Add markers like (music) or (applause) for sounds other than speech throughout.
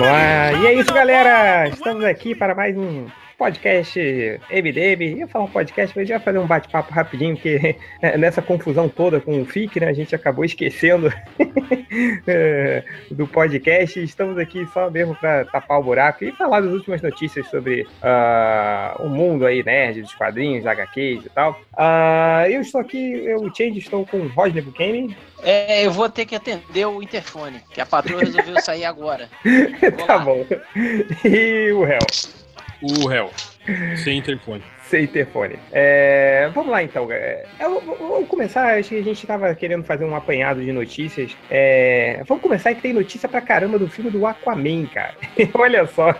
Vamos lá. E é isso, galera. Estamos aqui para mais um podcast MDM. Ia falar um podcast, mas ia fazer um bate-papo rapidinho, porque (laughs) nessa confusão toda com o FIC, né, a gente acabou esquecendo (laughs) é, do podcast. Estamos aqui só mesmo para tapar o buraco e falar das últimas notícias sobre uh, o mundo aí, nerd, dos quadrinhos, HQs e tal. Uh, eu estou aqui, eu, o Change, estou com o Rodney Buchanan. É, eu vou ter que atender o interfone, que a patroa resolveu sair agora. (laughs) tá bom. E o réu? O réu. Sem interfone. Sem interfone. É, vamos lá então. É, vamos começar. Acho que a gente estava querendo fazer um apanhado de notícias. É, vamos começar que tem notícia pra caramba do filme do Aquaman, cara. (laughs) Olha só.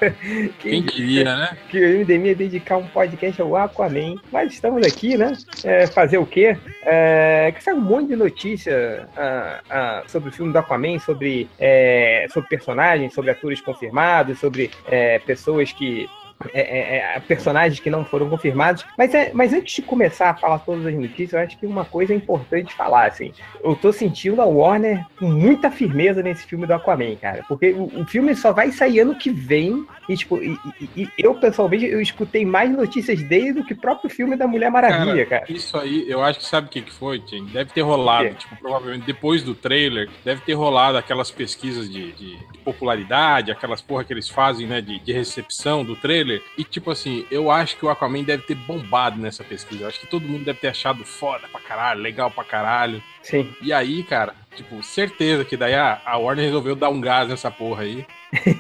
Quem queria, né? Que o MDM ia dedicar um podcast ao Aquaman. Mas estamos aqui, né? É, fazer o quê? É, que sai um monte de notícia ah, ah, sobre o filme do Aquaman, sobre, é, sobre personagens, sobre atores confirmados, sobre é, pessoas que é, é, é, personagens que não foram confirmados. Mas, é, mas antes de começar a falar todas as notícias, eu acho que uma coisa é importante falar, assim. Eu tô sentindo a Warner com muita firmeza nesse filme do Aquaman, cara. Porque o, o filme só vai sair ano que vem. E, tipo, e, e, e, eu, pessoalmente, eu escutei mais notícias dele do que o próprio filme da Mulher Maravilha, cara. cara. Isso aí, eu acho que sabe o que, que foi, Tim? Deve ter rolado, tipo, provavelmente depois do trailer, deve ter rolado aquelas pesquisas de, de, de popularidade, aquelas porra que eles fazem, né, de, de recepção do trailer e, tipo assim, eu acho que o Aquaman deve ter bombado nessa pesquisa. Eu acho que todo mundo deve ter achado foda pra caralho, legal pra caralho. Sim. E aí, cara, tipo, certeza que daí a, a Warner resolveu dar um gás nessa porra aí.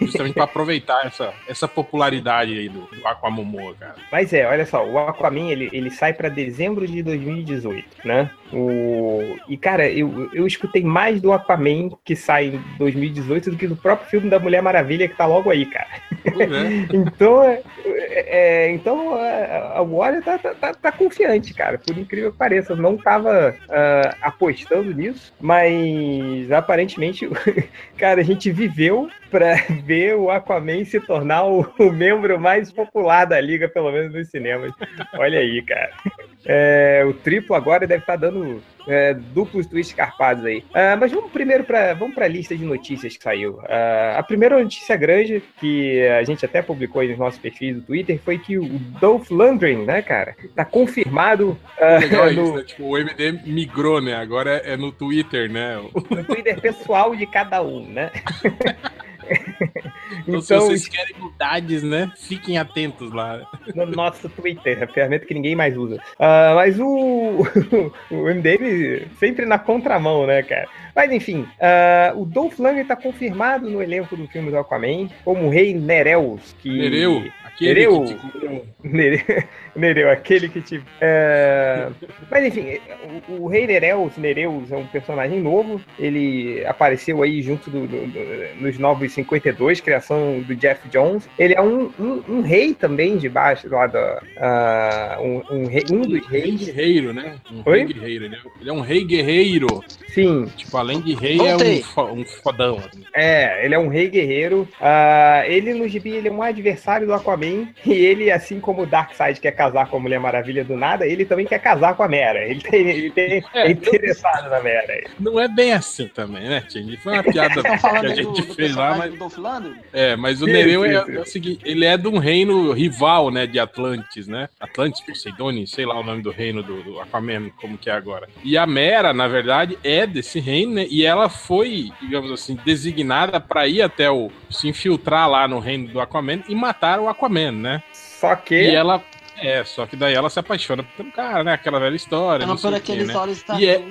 Justamente para aproveitar essa, essa popularidade aí do, do Aquamomoa, cara. Mas é, olha só, o Aquaman ele, ele sai para dezembro de 2018, né? O... E, cara, eu, eu escutei mais do Aquaman que sai em 2018 do que do próprio filme da Mulher Maravilha que tá logo aí, cara. (laughs) É. então, é, é, então a Warner tá, tá, tá, tá, confiante, cara, por incrível que pareça. Eu não tava uh, apostando nisso, mas aparentemente, (laughs) cara, a gente viveu para (laughs) ver o Aquaman se tornar o, o, membro mais popular da liga, pelo menos nos cinemas. Olha aí, cara. É, o triplo agora deve estar tá dando é, duplos twists carpados aí. Uh, mas vamos primeiro para vamos a lista de notícias que saiu. Uh, a primeira notícia grande, que a gente até publicou aí nos nossos perfis do Twitter, foi que o Dolph Lundgren, né, cara, tá confirmado. Uh, Legal no... isso, né? Tipo, o MD migrou, né? Agora é no Twitter, né? No Twitter pessoal de cada um, né? (laughs) então, se vocês querem novidades, né? Fiquem atentos lá. No nosso Twitter, a ferramenta que ninguém mais usa. Uh, mas o, (laughs) o MDM sempre na contramão, né, cara? Mas enfim, uh, o Dolph Lundgren está confirmado no elenco do filme do Aquaman como o rei Nereus. Que... Nereu. Aquele Nereu, que te... (laughs) Nereu, Nereu, aquele que te. É... Mas enfim, o, o, Rei Nereus, Nereus é um personagem novo. Ele apareceu aí junto do, do, do, nos Novos 52, criação do Jeff Jones. Ele é um, um, um rei também de baixo, lá da. Uh, um, um, rei, um dos reis. Rei guerreiro, né? Um Oi? rei guerreiro. Ele é, ele é um rei guerreiro. Sim. Tipo, além de rei, Voltei. é um, um fodão. Assim. É, ele é um rei guerreiro. Uh, ele no gibi ele é um adversário do Aquaman. E ele, assim como o Darkseid quer casar com a Mulher Maravilha do nada, ele também quer casar com a Mera. Ele, tem, ele tem, é, é interessado na Mera. Não é bem assim também, né, Tim? Foi uma piada (laughs) que a gente do, fez lá, mas. É, mas o Nereu é, é, o seguinte: ele é de um reino rival, né, de Atlantis, né? Atlantis, Poseidone, sei lá o nome do reino do, do Aquaman, como que é agora. E a Mera, na verdade, é desse reino, né? E ela foi, digamos assim, designada para ir até o. se infiltrar lá no reino do Aquaman e matar o Aquaman, né? Só que. E ela é, só que daí ela se apaixona pelo cara, né? Aquela velha história. Ela por aqueles né? olhos e é,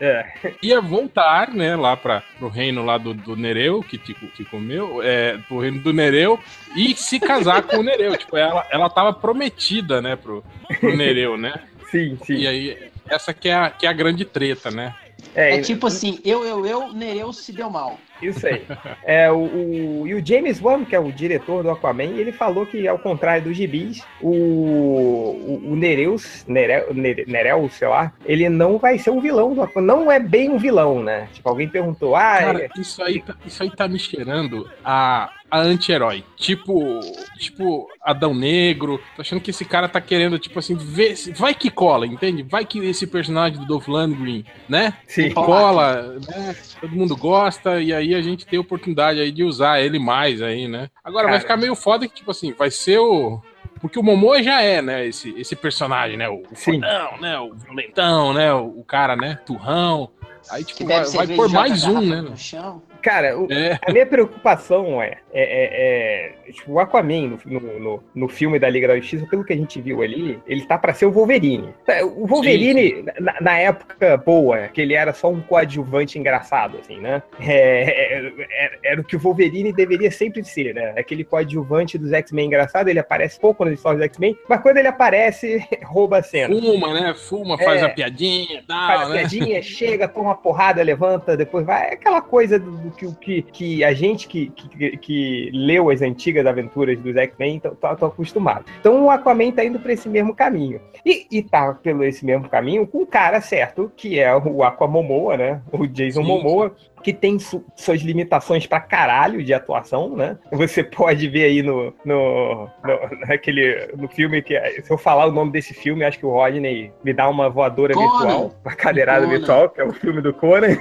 é. Ia voltar, né, lá para pro reino lá do, do Nereu, que, que, que comeu, é, pro reino do Nereu, e se casar com o Nereu. Tipo, ela, ela tava prometida, né, pro, pro Nereu, né? (laughs) Sim, sim. E aí, essa que é a, que é a grande treta, né? É, é tipo assim, eu, eu, eu, Nereu se deu mal. Isso aí. É, o, o, e o James Wan, que é o diretor do Aquaman, ele falou que, ao contrário dos gibis, o, o, o Nereus, Nereu, Nereu, sei lá, ele não vai ser um vilão do Aquaman. Não é bem um vilão, né? Tipo, alguém perguntou, ah... Cara, isso aí, tá, isso aí tá me cheirando a a anti-herói. Tipo, tipo Adão Negro. Tô achando que esse cara tá querendo, tipo assim, ver. Vai que cola, entende? Vai que esse personagem do Dolph Lundgren, né? Sim. Cola, né? Todo mundo gosta, e aí a gente tem a oportunidade aí de usar ele mais aí, né? Agora cara, vai ficar meio foda que, tipo assim, vai ser o. Porque o Momoa já é, né, esse, esse personagem, né? O fodão, né? O violentão, né? O, o, cara, né? Turrão. Aí, tipo, vai, vai por mais um, né? No chão. Cara, o, é. a minha preocupação é, é, é, é tipo, o Aquaman no, no, no, filme da Liga da Justiça, pelo que a gente viu ali, ele tá para ser o Wolverine. É, o Wolverine, sim, sim. Na, na, época boa, que ele era só um coadjuvante engraçado, assim, né? É, é, era o que o Wolverine deveria sempre ser, né? Aquele coadjuvante dos X-Men engraçado, ele aparece pouco nos histórias dos X-Men, mas quando ele aparece, (laughs) rouba a cena. Fuma, né? Fuma, faz a piadinha, tal, faz a né? piadinha, chega, toma uma porrada, levanta, depois vai. Aquela coisa do que, que, que a gente que, que, que leu as antigas aventuras dos X-Men tá, tá, acostumado. Então o Aquaman tá indo para esse mesmo caminho. E, e tá pelo esse mesmo caminho com o cara certo, que é o Aquamomoa, né? O Jason sim, Momoa, que tem su suas limitações pra caralho de atuação, né? Você pode ver aí no, no, no, naquele, no filme que, se eu falar o nome desse filme, acho que o Rodney me dá uma voadora Conan. virtual, uma cadeirada Conan. virtual, que é o filme do Conan.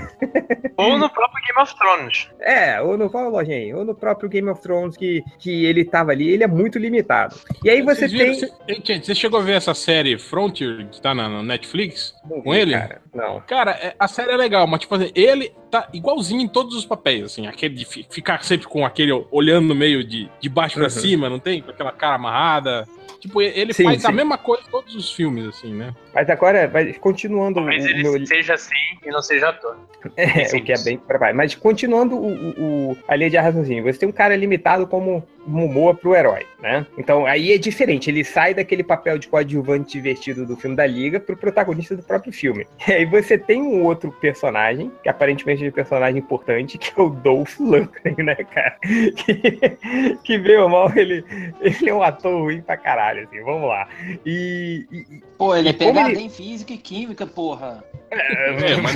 Ou no próprio Game of Thrones. É, ou no, qual ou no próprio Game of Thrones que, que ele tava ali, ele é muito limitado. E aí você tem... Você, você, chegou a ver essa série Frontier, que tá na, na Netflix, Não com vi, ele? Cara. Não. Cara, é, a série é legal, mas tipo assim, ele tá igualzinho em todos os papéis, assim, aquele de ficar sempre com aquele olhando no meio de, de baixo para uhum. cima, não tem? Com aquela cara amarrada. Tipo, ele sim, faz sim. a mesma coisa em todos os filmes, assim, né? Mas agora, continuando. Talvez o, ele meu... seja assim e não seja ator. É, o que é bem trabalho. Mas continuando o, o, a linha de raciocínio, você tem um cara limitado como Momoa pro herói, né? Então aí é diferente, ele sai daquele papel de coadjuvante divertido do filme da Liga pro protagonista do próprio filme. (laughs) E aí você tem um outro personagem, que aparentemente é um personagem importante, que é o Dolph Lundgren, né, cara? (laughs) Que, que veio mal, ele, ele é um ator ruim pra caralho, assim, vamos lá. E. e Pô, ele é pegado ele... em física e química, porra. É, mas,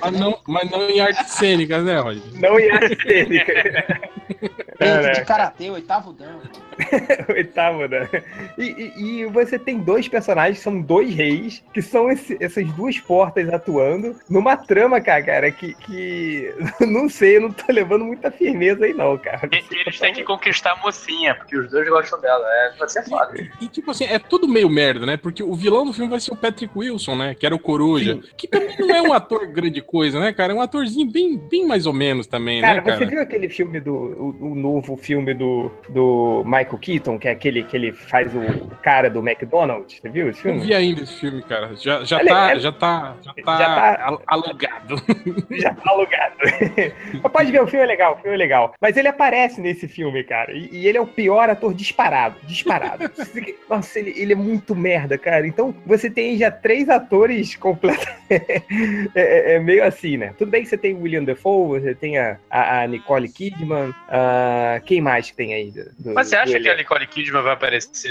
mas, não, mas não em artes cênicas, né, Roger? Não em artes cênicas. (laughs) De karatê, oitavo dan. (laughs) oitavo dan. E, e, e, você tem dois personagens, são dois reis, que são esse, essas duas portas atuando numa trama, cara, cara que, que (laughs) não sei, eu não tô levando muita firmeza aí, não, cara. E, eles têm que conquistar a mocinha, porque os dois gostam dela. É, vai ser foda. E, e, tipo assim, é tudo meio merda, né? Porque o vilão do filme vai ser o Patrick Wilson, né? Que era o Coruja. Sim. Que também não é um ator grande coisa, né, cara? É um atorzinho bem, bem mais ou menos também, cara, né, cara? Você viu aquele filme do. O, o novo filme do, do Michael Keaton, que é aquele que ele faz o cara do McDonald's? Você viu esse filme? Não vi ainda esse filme, cara. Já, já, tá, é, já, tá, já tá, já tá alugado. (laughs) Já tá alugado. (laughs) pode ver, o filme é legal, o filme é legal. Mas ele aparece nesse filme, cara. E, e ele é o pior ator disparado. Disparado. (laughs) Nossa, ele, ele é muito merda, cara. Então, você tem já três atores completamente. é, é, é, meio assim, né? Tudo bem que você tem o William Defoe, você tem a, a, a Nicole Kidman, uh, quem mais que tem aí? Do, Mas você acha que a Nicole Kidman vai aparecer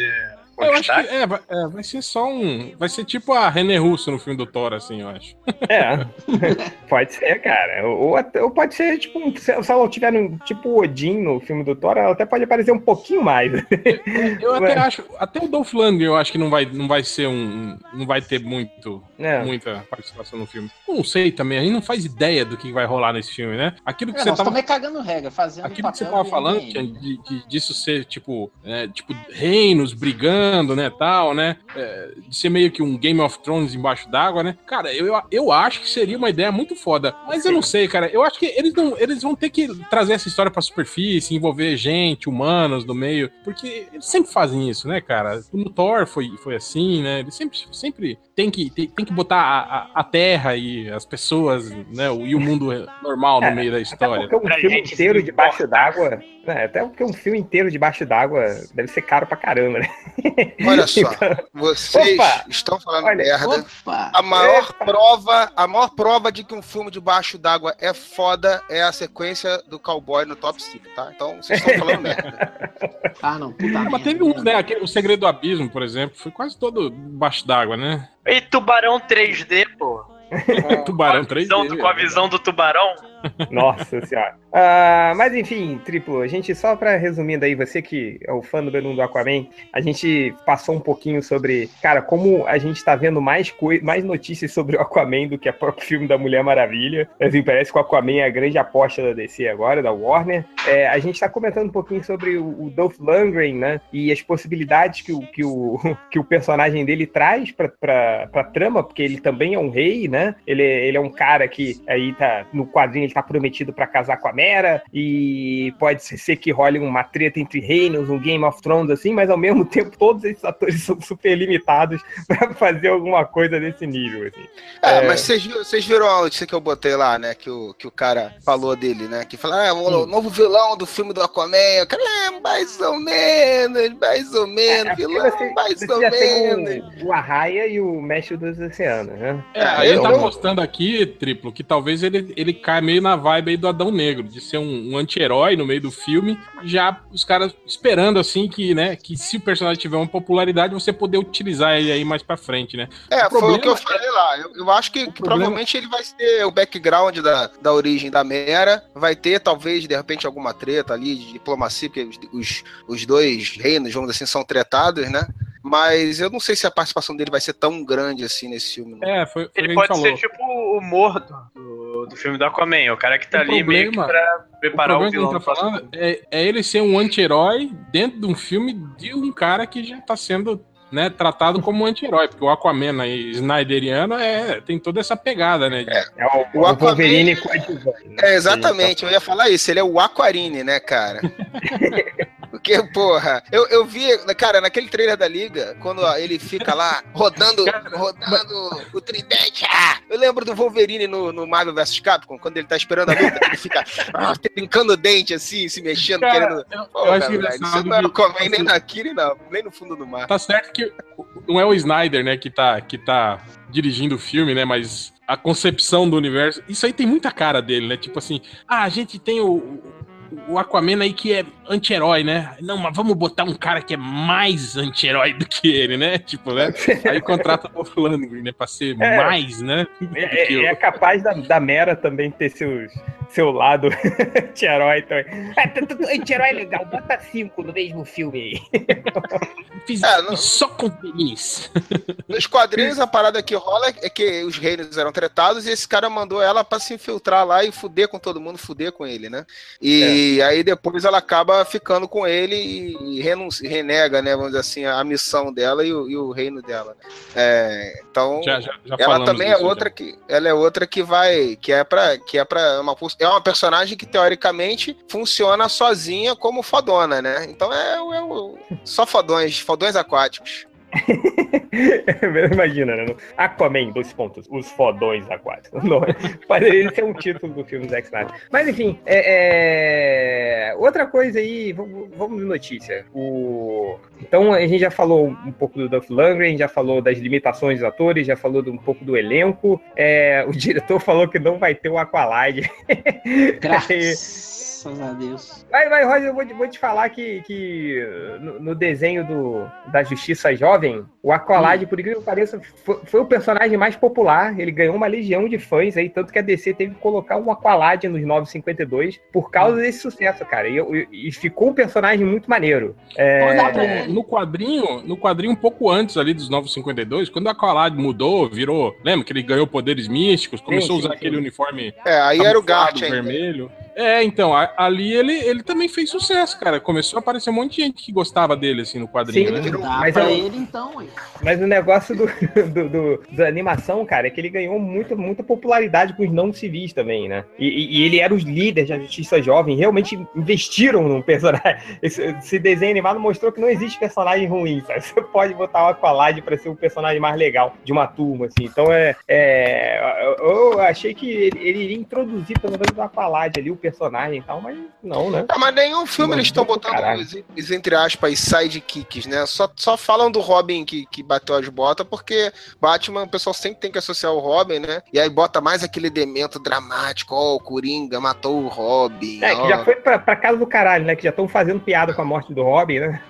eu acho que é, vai, é, vai ser só um. Vai ser tipo a René Russo no filme do Thor, assim, eu acho. É. (laughs) pode ser, cara. Ou, ou pode ser, tipo, um, se ela tiver no, tipo Odin no filme do Thor, ela até pode aparecer um pouquinho mais. Eu, eu (laughs) até acho. Até o Dolph Lundgren eu acho que não vai, não vai ser um. Não vai ter muito. É. Muita participação no filme. Não sei também, a gente não faz ideia do que vai rolar nesse filme, né? Aquilo que é, você tava. também cagando regra, fazendo. Aquilo que você tava falando, de, de, disso ser, tipo, é, tipo, reinos brigando né, tal, né? É, de ser meio que um Game of Thrones embaixo d'água, né? Cara, eu, eu acho que seria uma ideia muito foda. Mas eu não sei, cara. Eu acho que eles, não, eles vão ter que trazer essa história pra superfície, envolver gente, humanos no meio. Porque eles sempre fazem isso, né, cara? No Thor foi, foi assim, né? Eles sempre, sempre tem que, tem, tem que botar a, a, terra e as pessoas, né? E o mundo normal no é, meio da história. Até porque um filme inteiro debaixo d'água. Né, até porque um filme inteiro debaixo d'água deve ser caro pra caramba, né? Olha (laughs) só, então... vocês opa, estão falando olha, merda. Opa, a maior prova, a maior prova de que um filme debaixo d'água é foda é a sequência do cowboy no Top Secret, tá? Então vocês estão falando merda. (laughs) Ah, não, puta Mas teve um, né? Aquele, o Segredo do Abismo, por exemplo, foi quase todo debaixo d'água, né? E Tubarão 3D, pô. (laughs) tubarão 3D. Com a visão do tubarão. (laughs) Nossa senhora. Uh, mas enfim, Triplo, a gente, só para resumindo aí, você que é o fã do número do Aquaman, a gente passou um pouquinho sobre, cara, como a gente tá vendo mais, mais notícias sobre o Aquaman do que o próprio filme da Mulher Maravilha. Assim, parece que o Aquaman é a grande aposta da DC agora, da Warner. É, a gente tá comentando um pouquinho sobre o, o Dolph Lundgren, né? E as possibilidades que o, que o, (laughs) que o personagem dele traz pra, pra, pra trama, porque ele também é um rei, né? Ele, ele é um cara que aí tá, no quadrinho, ele tá prometido para casar com a Mera, e pode ser que role uma treta entre reinos, um Game of Thrones assim, mas ao mesmo tempo todos esses atores (laughs) são super limitados para fazer alguma coisa desse nível. Assim. É, é... mas vocês viram a notícia que eu botei lá, né? Que o, que o cara falou dele, né? Que falou, ah, o novo vilão do filme do Aquaman. O cara, é, mais ou menos, mais ou menos, é, vilão, você, mais você ou menos. O, o Arraia e o Mestre dos Oceanos, né? É, aí ele tá mostrando aqui, Triplo, que talvez ele, ele caia meio na vibe aí do Adão Negro, de ser um, um anti-herói no meio do filme, já os caras esperando assim que, né, que se o personagem tiver uma popularidade, você poder utilizar ele aí mais pra frente, né? É, o foi o que eu falei lá. Eu, eu acho que, que problema... provavelmente ele vai ter o background da, da origem da Mera, vai ter talvez, de repente, alguma treta ali de diplomacia, porque os, os, os dois reinos, vamos dizer assim, são tretados, né? Mas eu não sei se a participação dele vai ser tão grande assim nesse filme. Né? É, foi, foi Ele pode falou. ser tipo o morto do, do filme do Aquaman, o cara que tá o ali problema, meio que pra preparar o, o vilão. Tá falando é, é ele ser um anti-herói dentro de um filme de um cara que já tá sendo né, tratado como anti-herói, porque o Aquaman aí, Snyderiano é, tem toda essa pegada, né? De... É, é o, o, o Wolverine né? É, exatamente, eu ia falar isso, ele é o Aquarine, né, cara? (laughs) Porque, porra, eu, eu vi, cara, naquele trailer da Liga, quando ele fica lá rodando, rodando o tridente, ah, eu lembro do Wolverine no, no Marvel vs Capcom, quando ele tá esperando a luta, ele fica ah, trincando o dente assim, se mexendo, cara, querendo. Eu, Pô, eu acho cara, isso não era Comen nem na Kiri, não, nem no fundo do mar. Tá certo que não é o Snyder, né, que tá, que tá dirigindo o filme, né, mas a concepção do universo, isso aí tem muita cara dele, né? Tipo assim, ah, a gente tem o, o Aquaman aí que é anti-herói, né? Não, mas vamos botar um cara que é mais anti-herói do que ele, né? Tipo, né? (laughs) Aí contrata o Lundgren, né? Pra ser é, mais, né? É, é, é, capaz da, da Mera também ter seus, seu lado (laughs) anti-herói também. É, anti-herói é legal, bota cinco no mesmo filme aí. (laughs) Fiz é, no... só com feliz. Nos quadrinhos, a parada que rola é que os reinos eram tratados e esse cara mandou ela pra se infiltrar lá e fuder com todo mundo, fuder com ele, né? E é. aí depois ela acaba ficando com ele e renuncia, renega, né, vamos dizer assim, a missão dela e o, e o reino dela. É, então, já, já, já ela também é outra que ela é outra que vai, que é para que é para uma é uma personagem que teoricamente funciona sozinha como fodona, né? Então é, é, é só fodões, fodões aquáticos. (laughs) Imagina, né? Aquaman, dois pontos. Os fodões aquáticos. (laughs) Poderia ser um título do filme Zack Snyder. Mas enfim, é, é... outra coisa aí, vamos de notícia. O... Então a gente já falou um pouco do Duff Lundgren, já falou das limitações dos atores, já falou um pouco do elenco. É... O diretor (laughs) falou que não vai ter o Aqualide. Graças Graças a Deus. Vai, vai, Roger, eu vou, vou te falar que, que no, no, desenho do, da Justiça Jovem, o Aqualad, hum. por incrível que pareça, foi, foi, o personagem mais popular. Ele ganhou uma legião de fãs aí, tanto que a DC teve que colocar um Aqualad nos 952 por causa hum. desse sucesso, cara. E, e, ficou um personagem muito maneiro. É... No, no, quadrinho, no quadrinho um pouco antes ali dos 952, quando o Aqualad mudou, virou, lembra que ele ganhou poderes místicos, começou sim, sim, a usar sim. aquele uniforme é, aí era o Gart vermelho. É, então, a, ali ele, ele também fez sucesso, cara. Começou a aparecer um monte de gente que gostava dele, assim, no quadrinho, Sim, né? mas pra ele, então, hein? Mas o negócio do, (laughs) do, do, da animação, cara, é que ele ganhou muita, muita popularidade com os não civis também, né? E, e, e ele era os líderes da justiça jovem, realmente investiram no personagem. (laughs) Esse, esse, desenho animado mostrou que não existe personagem ruim, sabe? Você pode botar o Aqualad pra ser o personagem mais legal de uma turma, assim. Então, é, é eu achei que ele, ele iria introduzir, pelo menos, o Aqualad ali, o personagem personagem e tal, mas não, né? Ah, mas nenhum filme eles estão botando entre aspas, sidekicks, né? Só, só falam do Robin que, que bateu as botas, porque Batman, o pessoal sempre tem que associar o Robin, né? E aí bota mais aquele demento dramático, ó, oh, o Coringa matou o Robin. É, ó. que já foi pra, pra casa do caralho, né? Que já estão fazendo piada com a morte do Robin, né?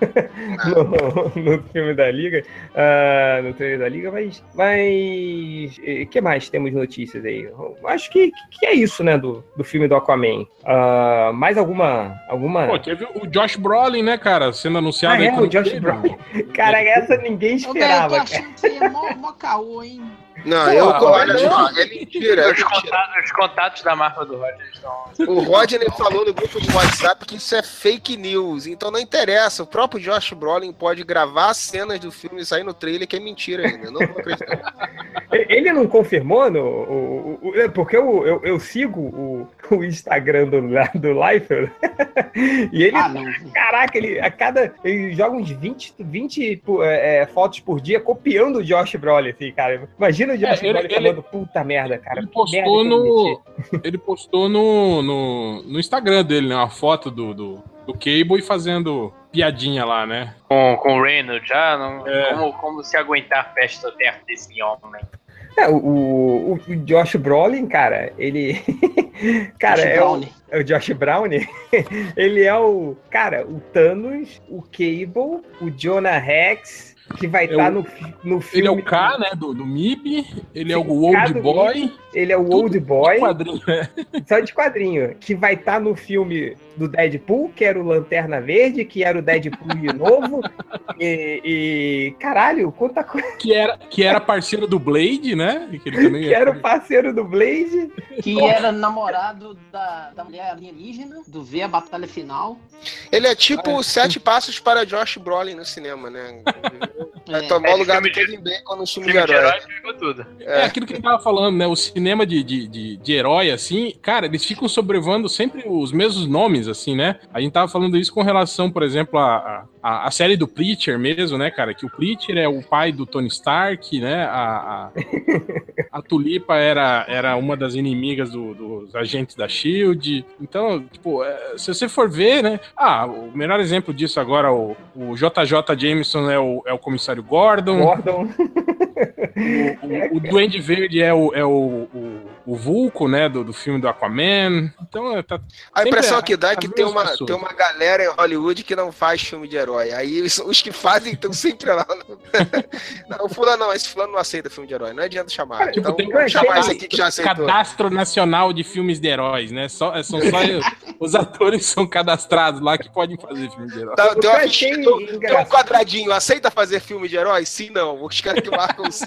no, (laughs) no, no, filme da Liga, uh, no trailer da Liga, mas. Mas. O que mais temos notícias aí? Acho que, que é isso, né? Do, do filme do Aquaman. Uh, mais alguma. alguma... Pô, teve o Josh Brolin, né, cara? Sendo anunciado ah, é, o Josh Brolin. Cara, essa ninguém esperava. Eu tô achando que é mó, mó caô, hein? Não, Pô, eu olha só, é mentira. É os, contatos, os, contatos, da marca do Roger estão. O Rodney falou no grupo do WhatsApp que isso é fake news, então não interessa. O próprio Josh Brolin pode gravar cenas do filme e sair no trailer que é mentira ainda. Não vou acreditar. Ele não confirmou no. O, o, é, porque eu, eu, eu, sigo o, o Instagram do, do Leifert (laughs) e ele. Ah, caraca, ele a cada. Ele joga uns 20, 20 é, fotos por dia copiando o Josh Brolin, assim, cara. Imagina Imagina o Josh é, ele, ele, falando, puta merda, cara. Ele postou, no, ele postou no, no, no, Instagram dele, né? Uma foto do, do, do Cable e fazendo piadinha lá, né? Com, com o Reynolds já? Não, é. como, como se aguentar a festa perto desse homem? É, o, o, o, Josh Brolin, cara, ele. (laughs) cara, é o, é o, Josh Brown. (laughs) ele é o. Cara, o Thanos, o Cable, o Jonah Rex que vai estar tá no, no filme. Ele é o K, né? Do, do MIB. Ele Sim, é o Old Boy. MIB, ele é o Old Boy. De quadrinho, é. (laughs) Só de quadrinho. Que vai estar tá no filme do Deadpool, que era o Lanterna Verde, que era o Deadpool de novo. (laughs) e, e, Caralho, quanta coisa. Que era, que era parceiro do Blade, né? Que, ele também que era o parceiro do Blade. Que era namorado da, da mulher alienígena, do V a Batalha Final. Ele é tipo ah, é. Sete Passos para Josh Brolin no cinema, né? (laughs) É, tomar o lugar do Kevin Bacon no filme, filme de herói. De tudo. É. é. aquilo que ele tava falando, né? O cinema de, de, de, de, herói, assim, cara, eles ficam sobrevando sempre os mesmos nomes, assim, né? A gente tava falando isso com relação, por exemplo, a, a, a série do Preacher mesmo, né, cara? Que o Preacher é o pai do Tony Stark, né? A, a, (laughs) a Tulipa era, era uma das inimigas do, dos agentes da SHIELD. Então, tipo, é, se você for ver, né? Ah, o melhor exemplo disso agora, o, o JJ Jameson é o, é o comissário Gordon. Gordon. O, o, o Duende Verde é o, é o, o, o Vulco, né? Do, do filme do Aquaman. Então, é, tá a impressão que dá é que tem uma, tem uma galera em Hollywood que não faz filme de herói. Aí os, os que fazem estão sempre lá. (laughs) não, o fulano não, esse fulano não aceita filme de herói. Não adianta chamar. tipo, então, tem chamar esse aqui que já aceitou. Cadastro Nacional de Filmes de Heróis, né? Só, é, são só os atores que são cadastrados lá que podem fazer filme de herói. Tá, tem, uma fichinha, tem um quadradinho. Aceita fazer filme de herói? Sim, não. Os caras que marcam sim.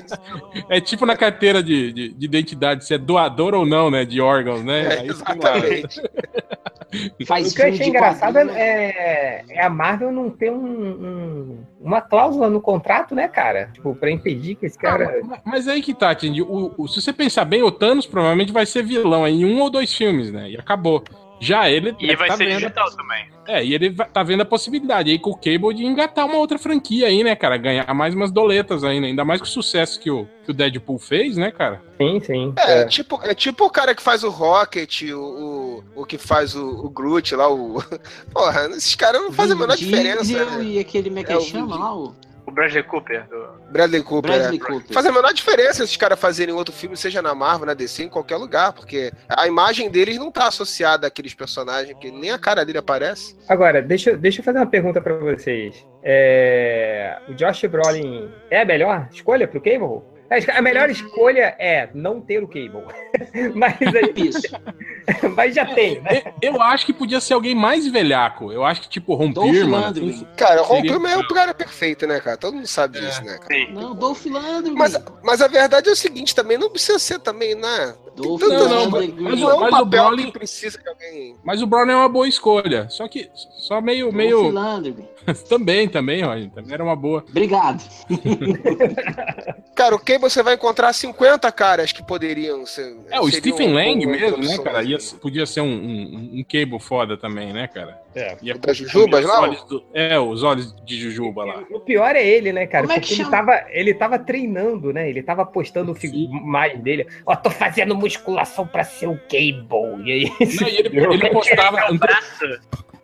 É tipo na carteira de, de, de, identidade, se é doador ou não, né? De órgãos, né? É, exatamente. (laughs) Faz o que eu achei engraçado é, é, a Marvel não ter um, um, uma cláusula no contrato, né, cara? Tipo, pra impedir que esse cara. Ah, mas, mas aí que tá, Tindy. O, o, se você pensar bem, o Thanos provavelmente vai ser vilão em um ou dois filmes, né? E acabou. Já ele. E vai tá ser digital também. É, e ele tá vendo a possibilidade aí com o Cable de engatar uma outra franquia aí, né, cara? Ganhar mais umas doletas ainda. Ainda mais com o sucesso que o, que o Deadpool fez, né, cara? Sim, sim. É, é. Tipo, é tipo o cara que faz o Rocket, o, o, o que faz o, o Groot lá, o. (laughs) Porra, esses caras não fazem a menor diferença. Né? E aquele como é é, chama lá, o. O Bradley Cooper. Do... Bradley Cooper. Bradley é. Cooper. Faz a menor diferença esses caras fazerem outro filme, seja na Marvel, na DC, em qualquer lugar, porque a imagem deles não tá associada àqueles personagens, que nem a cara dele aparece. Agora, deixa, deixa eu fazer uma pergunta para vocês. É... O Josh Brolin é a melhor escolha pro Cable? A melhor escolha é não ter o Cable. (laughs) mas, Isso. (laughs) (laughs) mas já tem, né? Eu, acho que podia ser alguém mais velhaco. Eu acho que, tipo, Ron Perlman. Assim, cara, Perlman é o cara perfeito, né, cara? Todo mundo sabe disso, é. né, cara? Não, Dolph Lundgren. Mas, mas a verdade é o seguinte também, não precisa ser também, né? Dolph não, não, mas, mas, não é um mas o Brolin precisa que alguém... Mas o Brolin é uma boa escolha. Só que, só meio... Meio... (laughs) Também, também, Roger. Também era uma boa. Obrigado. (laughs) cara, o Cable você vai encontrar 50 caras que poderiam ser. É, o Stephen um, Lang mesmo, né, cara? Ia, podia ser um, um, um Cable foda também, né, cara? É. Ia das Jujubas lá? Do, é, os olhos de Jujuba lá. O pior é ele, né, cara? Como é Porque ele tava, ele tava treinando, né? Ele tava postando o mais dele. Ó, oh, tô fazendo musculação pra ser o Cable. E aí. Não, e ele, ele (laughs) postava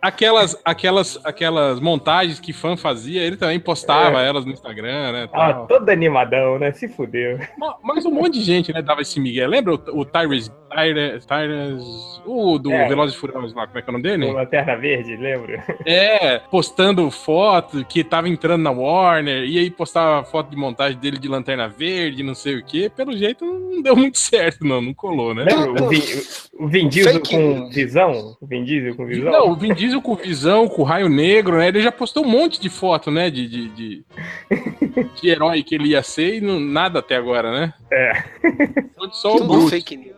aquelas, aquelas, aquelas montagens que fã fazia, ele também postava é. elas no Instagram, né? Ah, todo animadão, né? Se fudeu. Mas, mas, um monte de gente, né, dava esse Miguel. Lembra o, o Tyrese, Tyrese, Tyrese o do é. Velozes e Furiosos lá, como é que é o nome dele? O Lanterna Verde, lembra? (laughs) É, postando foto que tava entrando na Warner, e aí postava foto de montagem dele de Lanterna Verde, não sei o quê. Pelo jeito, não deu muito certo, não, não colou, né? Lembra o Vin, o Vin Diesel com visão? O Vin Diesel com visão? Não, o Vin Diesel Diesel com visão, com raio negro, né? Ele já postou um monte de foto, né? De, de, de, (laughs) de herói que ele ia ser e não, nada até agora, né? É. Só o Bruce. fake news.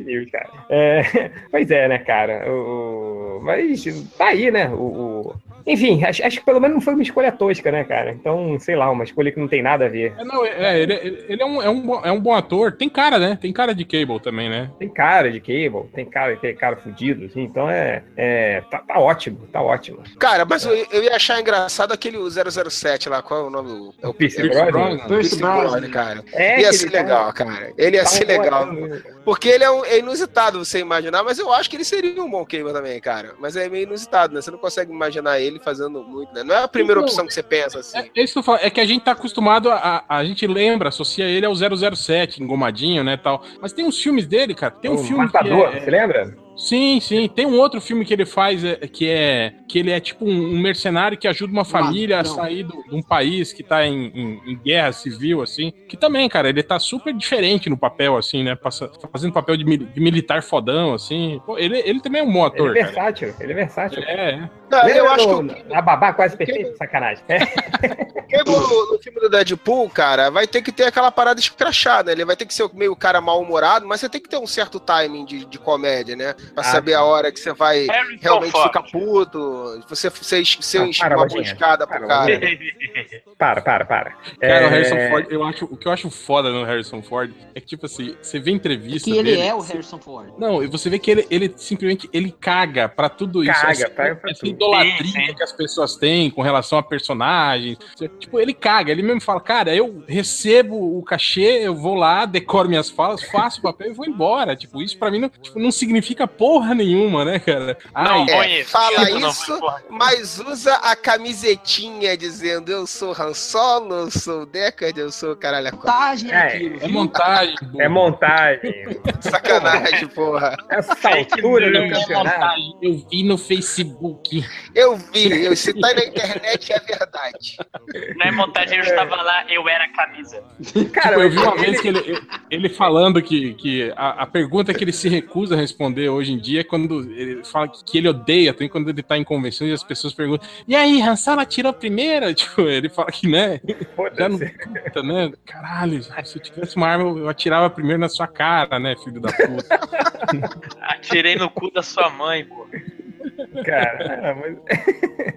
news, cara. É, (laughs) pois é, né, cara? O, mas tá aí, né? O, o, enfim, acho, acho, que pelo menos não foi uma escolha tosca, né, cara? Então, sei lá, uma escolha que não tem nada a ver. É, não, é, ele, ele é, um, é, um, é um bom ator. Tem cara, né? Tem cara de Cable também, né? Tem cara de Cable, tem cara, tem cara fudido, assim. Então é. é tá, tá ótimo, tá ótimo. Cara, mas eu, eu, ia achar engraçado aquele 007 lá. Qual é o nome do. É o Pierce Brosnan? Pierce Brosnan, cara. É, ia ser tá legal, tá... cara. Ele ia tá ser legal. Porque ele é, um, é inusitado você imaginar, mas eu acho que ele seria um bom Cable também, cara. Mas é meio inusitado, né? Você não consegue imaginar ele ele fazendo muito, né? Não é a primeira então, opção que você pensa, assim. É, é isso que eu falo, é que a gente tá acostumado a, a, a gente lembra, associa ele ao 007, engomadinho, né, tal. Mas tem uns filmes dele, cara, tem um o filme Matador, é, você lembra? Sim, sim. Tem um outro filme que ele faz é, que é que ele é tipo um, mercenário que ajuda uma família a sair do, de um país que tá em, em, em, guerra civil, assim. Que também, cara, ele tá super diferente no papel, assim, né? Passa, fazendo papel de, de, militar fodão, assim. Pô, ele, ele também é um bom ator. Ele é versátil, cara. ele é versátil. É, é. Eu acho que. A babá quase perfeita, que... sacanagem. (laughs) no, no filme do Deadpool, cara, vai ter que ter aquela parada escrachada. Ele vai ter que ser meio cara mal-humorado, mas você tem que ter um certo timing de, de comédia, né? Pra ah, saber a hora que você vai Harry realmente ficar puto, você ser, ser ah, para, uma buscada pro cara. (laughs) para, para, para. Cara, é... o Harrison Ford, eu acho, o que eu acho foda no Harrison Ford é que, tipo assim, você vê entrevista. Que ele dele, é o Harrison Ford. Não, você vê que ele, ele simplesmente ele caga pra tudo isso. Caga, essa, pra, pra essa idolatria sim, sim. que as pessoas têm com relação a personagens. Tipo, ele caga, ele mesmo fala, cara, eu recebo o cachê, eu vou lá, decoro minhas falas, faço o papel e vou embora. Tipo, isso pra mim não, tipo, não significa porra nenhuma, né, cara? Ai, não, é, fala isso, mas usa a camisetinha dizendo eu sou Han Solo, eu sou Deckard, eu sou caralho. Montagem é, (laughs) é montagem. É (laughs) montagem. Sacanagem, porra. Essa altura do campeonato. Eu vi no Facebook. Eu vi, se tá na internet é verdade. Na montagem eu estava lá, eu era a camisa. Cara, tipo, eu vi uma vez que ele, ele falando que, que a, a pergunta que ele se recusa a responder hoje em dia é quando ele fala que ele odeia, tem quando ele tá em convenção e as pessoas perguntam: E aí, Hansala atirou primeiro? (laughs) Tipo, ele fala que, né? Já não puta, né? Caralho, se eu tivesse uma arma, eu atirava primeiro na sua cara, né, filho da puta? Atirei no cu da sua mãe, pô. Cara, (laughs) mas...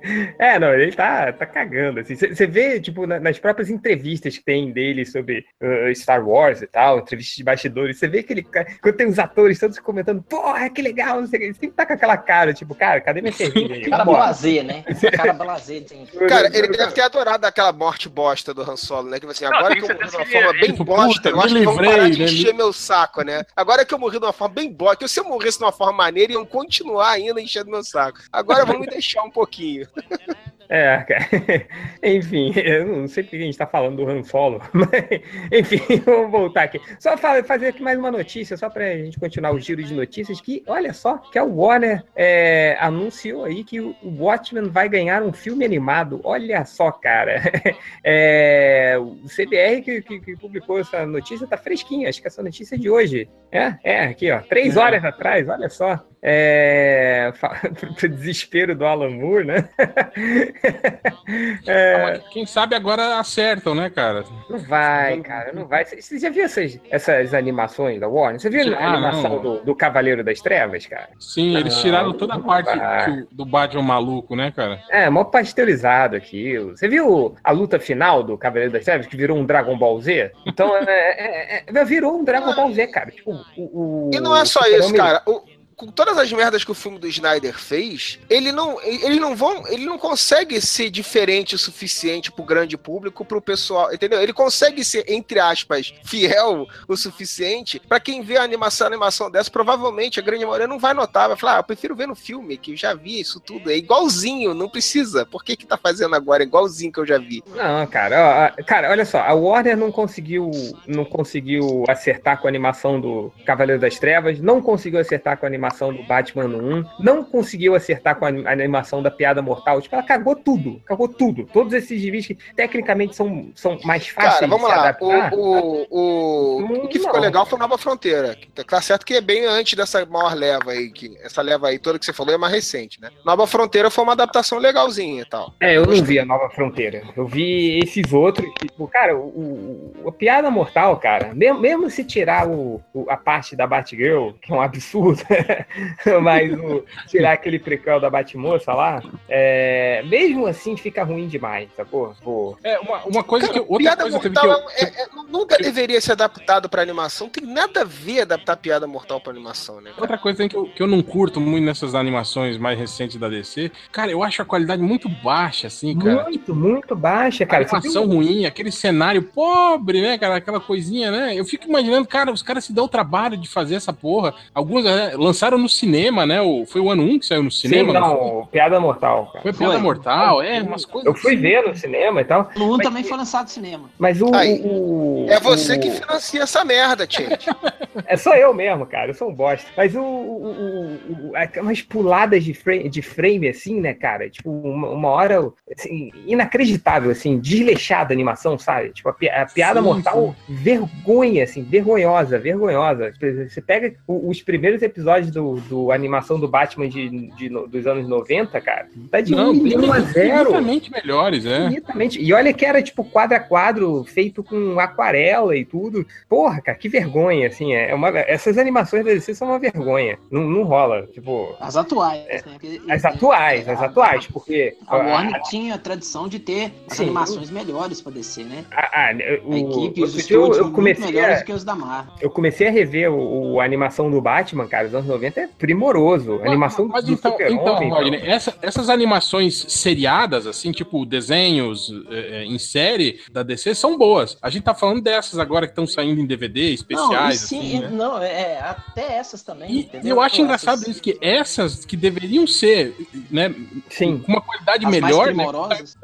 (laughs) é, não, ele tá, tá cagando. Assim. Você vê, tipo, nas próprias entrevistas que tem dele sobre uh, Star Wars e tal, entrevistas de bastidores, você vê que ele, quando tem os atores todos comentando, porra, que legal, não sei o que, ele sempre tá com aquela cara, tipo, cara, cadê minha cerveja aí? Cara blazer, né? (laughs) Cara blazer. Tem... Cara, ele deve ter adorado aquela morte bosta do Han Solo, né? Que assim, agora não, que eu morri de uma forma bem bosta, eu acho que vão parar de né? encher meu saco, né? Agora que eu morri de uma forma bem bosta, que se eu morresse de uma forma maneira, iam continuar ainda enchendo meu saco. Agora vamos deixar um pouquinho. (laughs) É, cara. (laughs) Enfim, eu não sei porque a gente tá falando do Han Solo, (laughs) mas enfim, (laughs) vamos voltar aqui. Só fazer aqui mais uma notícia, só pra gente continuar o giro de notícias, que olha só, que a Warner é, anunciou aí que o Watchmen vai ganhar um filme animado. Olha só, cara. É, o CBR que, que, que, publicou essa notícia tá fresquinha, acho que essa notícia é de hoje. É, é, aqui, ó, três é. horas atrás, olha só. É, desespero do Alan Moore, né? (laughs) é... Quem sabe agora acertam, né, cara? Não vai, cara, não vai. Você já viu essas, essas animações da Warner? Você viu ah, a animação do, do, Cavaleiro das Trevas, cara? Sim, não, eles tiraram toda a parte do, do Batman maluco, né, cara? É, mó pasteurizado aquilo. Você viu a luta final do Cavaleiro das Trevas, que virou um Dragon Ball Z? Então, é, é, é, virou um Dragon Ball Z, cara. Tipo, o, o, e não é só isso, cara. O com todas as merdas que o filme do Snyder fez, ele não, ele não vão, ele não consegue ser diferente o suficiente pro grande público, pro pessoal, entendeu? Ele consegue ser, entre aspas, fiel o suficiente para quem vê a animação, a animação dessa, provavelmente a grande maioria não vai notar, vai falar, ah, eu prefiro ver no filme, que eu já vi isso tudo, é igualzinho, não precisa. Por que que tá fazendo agora? É igualzinho que eu já vi. Não, cara, ó, cara, olha só, a Warner não conseguiu, não conseguiu acertar com a animação do Cavaleiro das Trevas, não conseguiu acertar com a animação do Batman 1, não conseguiu acertar com a animação da Piada Mortal, tipo, ela cagou tudo, cagou tudo. Todos esses givis que tecnicamente são, são mais fáceis Cara, vamos lá, adaptar, o, o, o, o que ficou não. legal foi Nova Fronteira, tá certo que é bem antes dessa maior leva aí, que essa leva aí toda que você falou é mais recente, né? Nova Fronteira foi uma adaptação legalzinha e tal. É, eu não vi a Nova Fronteira, eu vi esses outros, tipo, cara, o, o, a Piada Mortal, cara, mesmo, mesmo se tirar o, a parte da Batgirl, que é um absurdo, (laughs) (laughs) mas o, tirar aquele prequel da Batmoça lá, é, mesmo assim fica ruim demais, sacou? Pô. É, uma, uma coisa Cara, que. Outra piada coisa mortal que eu, é, é, nunca deveria ser adaptado pra animação. Tem nada a ver adaptar piada mortal pra animação, né? Cara? Outra coisa que eu, que eu não curto muito nessas animações mais recentes da DC, cara, eu acho a qualidade muito baixa, assim, cara. Muito, muito baixa, cara. A animação viu? ruim, aquele cenário pobre, né, cara? Aquela coisinha, né? Eu fico imaginando, cara, os caras se dão o trabalho de fazer essa porra. Alguns né, lançaram no cinema, né? O, foi o ano 1 que saiu no cinema? Sim, não, não Piada Mortal. Cara. Foi Piada foi. Mortal, é, umas coisas. Eu fui assim. ver no cinema e tal. O 1 também foi lançado no cinema. Mas o. Aí, o é você o, que financia essa merda, gente. é só eu mesmo, cara. Eu sou um bosta. Mas o. o, o umas puladas de frame, de frame, assim, né, cara? Tipo, uma, uma hora. Assim, inacreditável, assim, desleixada a animação, sabe? Tipo, a, a piada sim, mortal, sim. vergonha, assim, vergonhosa, vergonhosa. Você pega os primeiros episódios do, do animação do Batman de, de, dos anos 90, cara, tá de Não, 1 milhão a zero. Infinitamente melhores, é. Infinitamente. E olha que era, tipo, quadro a quadro, feito com aquarela e tudo. Porra, cara, que vergonha, assim. É uma, essas animações da DC são uma vergonha. Não, não rola, tipo... As atuais, é, né? As atuais, as atuais, porque... A Warner a, tinha a tradição de ter as sim, animações melhores pra DC, né? A, a, o, a equipe, os estúdios eu comecei melhores a, que os da Marvel. Eu comecei a rever o, o, a animação do Batman, cara, dos anos 90 é primoroso. A animação mas, do então, Super então, então. Essa, essas animações seriadas, assim, tipo desenhos é, em série da DC, são boas. A gente tá falando dessas agora que estão saindo em DVD, especiais. Não, sim, assim, né? não, é, até essas também. E eu acho engraçado essas... isso, que essas que deveriam ser, né, sim. com uma qualidade As melhor, né,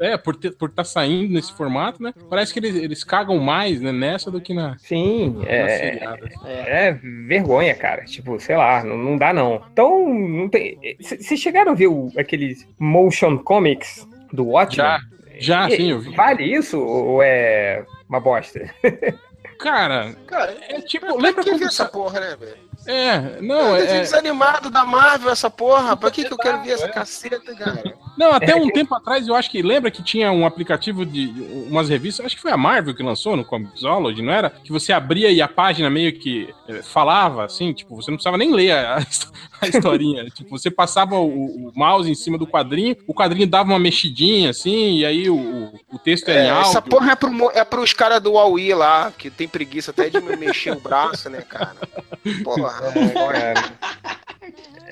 é, por estar por tá saindo nesse formato, né, parece que eles, eles cagam mais né, nessa do que na. Sim, é, é, é, vergonha, cara. Tipo, sei lá, não, não dá não. Então, não tem. Vocês chegaram a ver o, aqueles motion comics do Watchmen? Já, já, e, sim, eu vi. Vale isso ou é uma bosta? (laughs) Cara, cara, é tipo. Lembra que quando essa porra, né, velho? É, não, é. é... desanimado da Marvel essa porra. Pra que, que eu quero ver essa caceta, cara? Não, até um tempo atrás eu acho que lembra que tinha um aplicativo de umas revistas, acho que foi a Marvel que lançou no Comixology, não era? Que você abria e a página meio que eh, falava assim, tipo, você não precisava nem ler a, a historinha. (laughs) tipo, você passava o, o, mouse em cima do quadrinho, o quadrinho dava uma mexidinha assim, e aí o, o texto é, é em áudio. Essa porra é, pro, é pros caras do Huawei lá, que tem preguiça até de mexer o braço, né, cara? (laughs) Porra.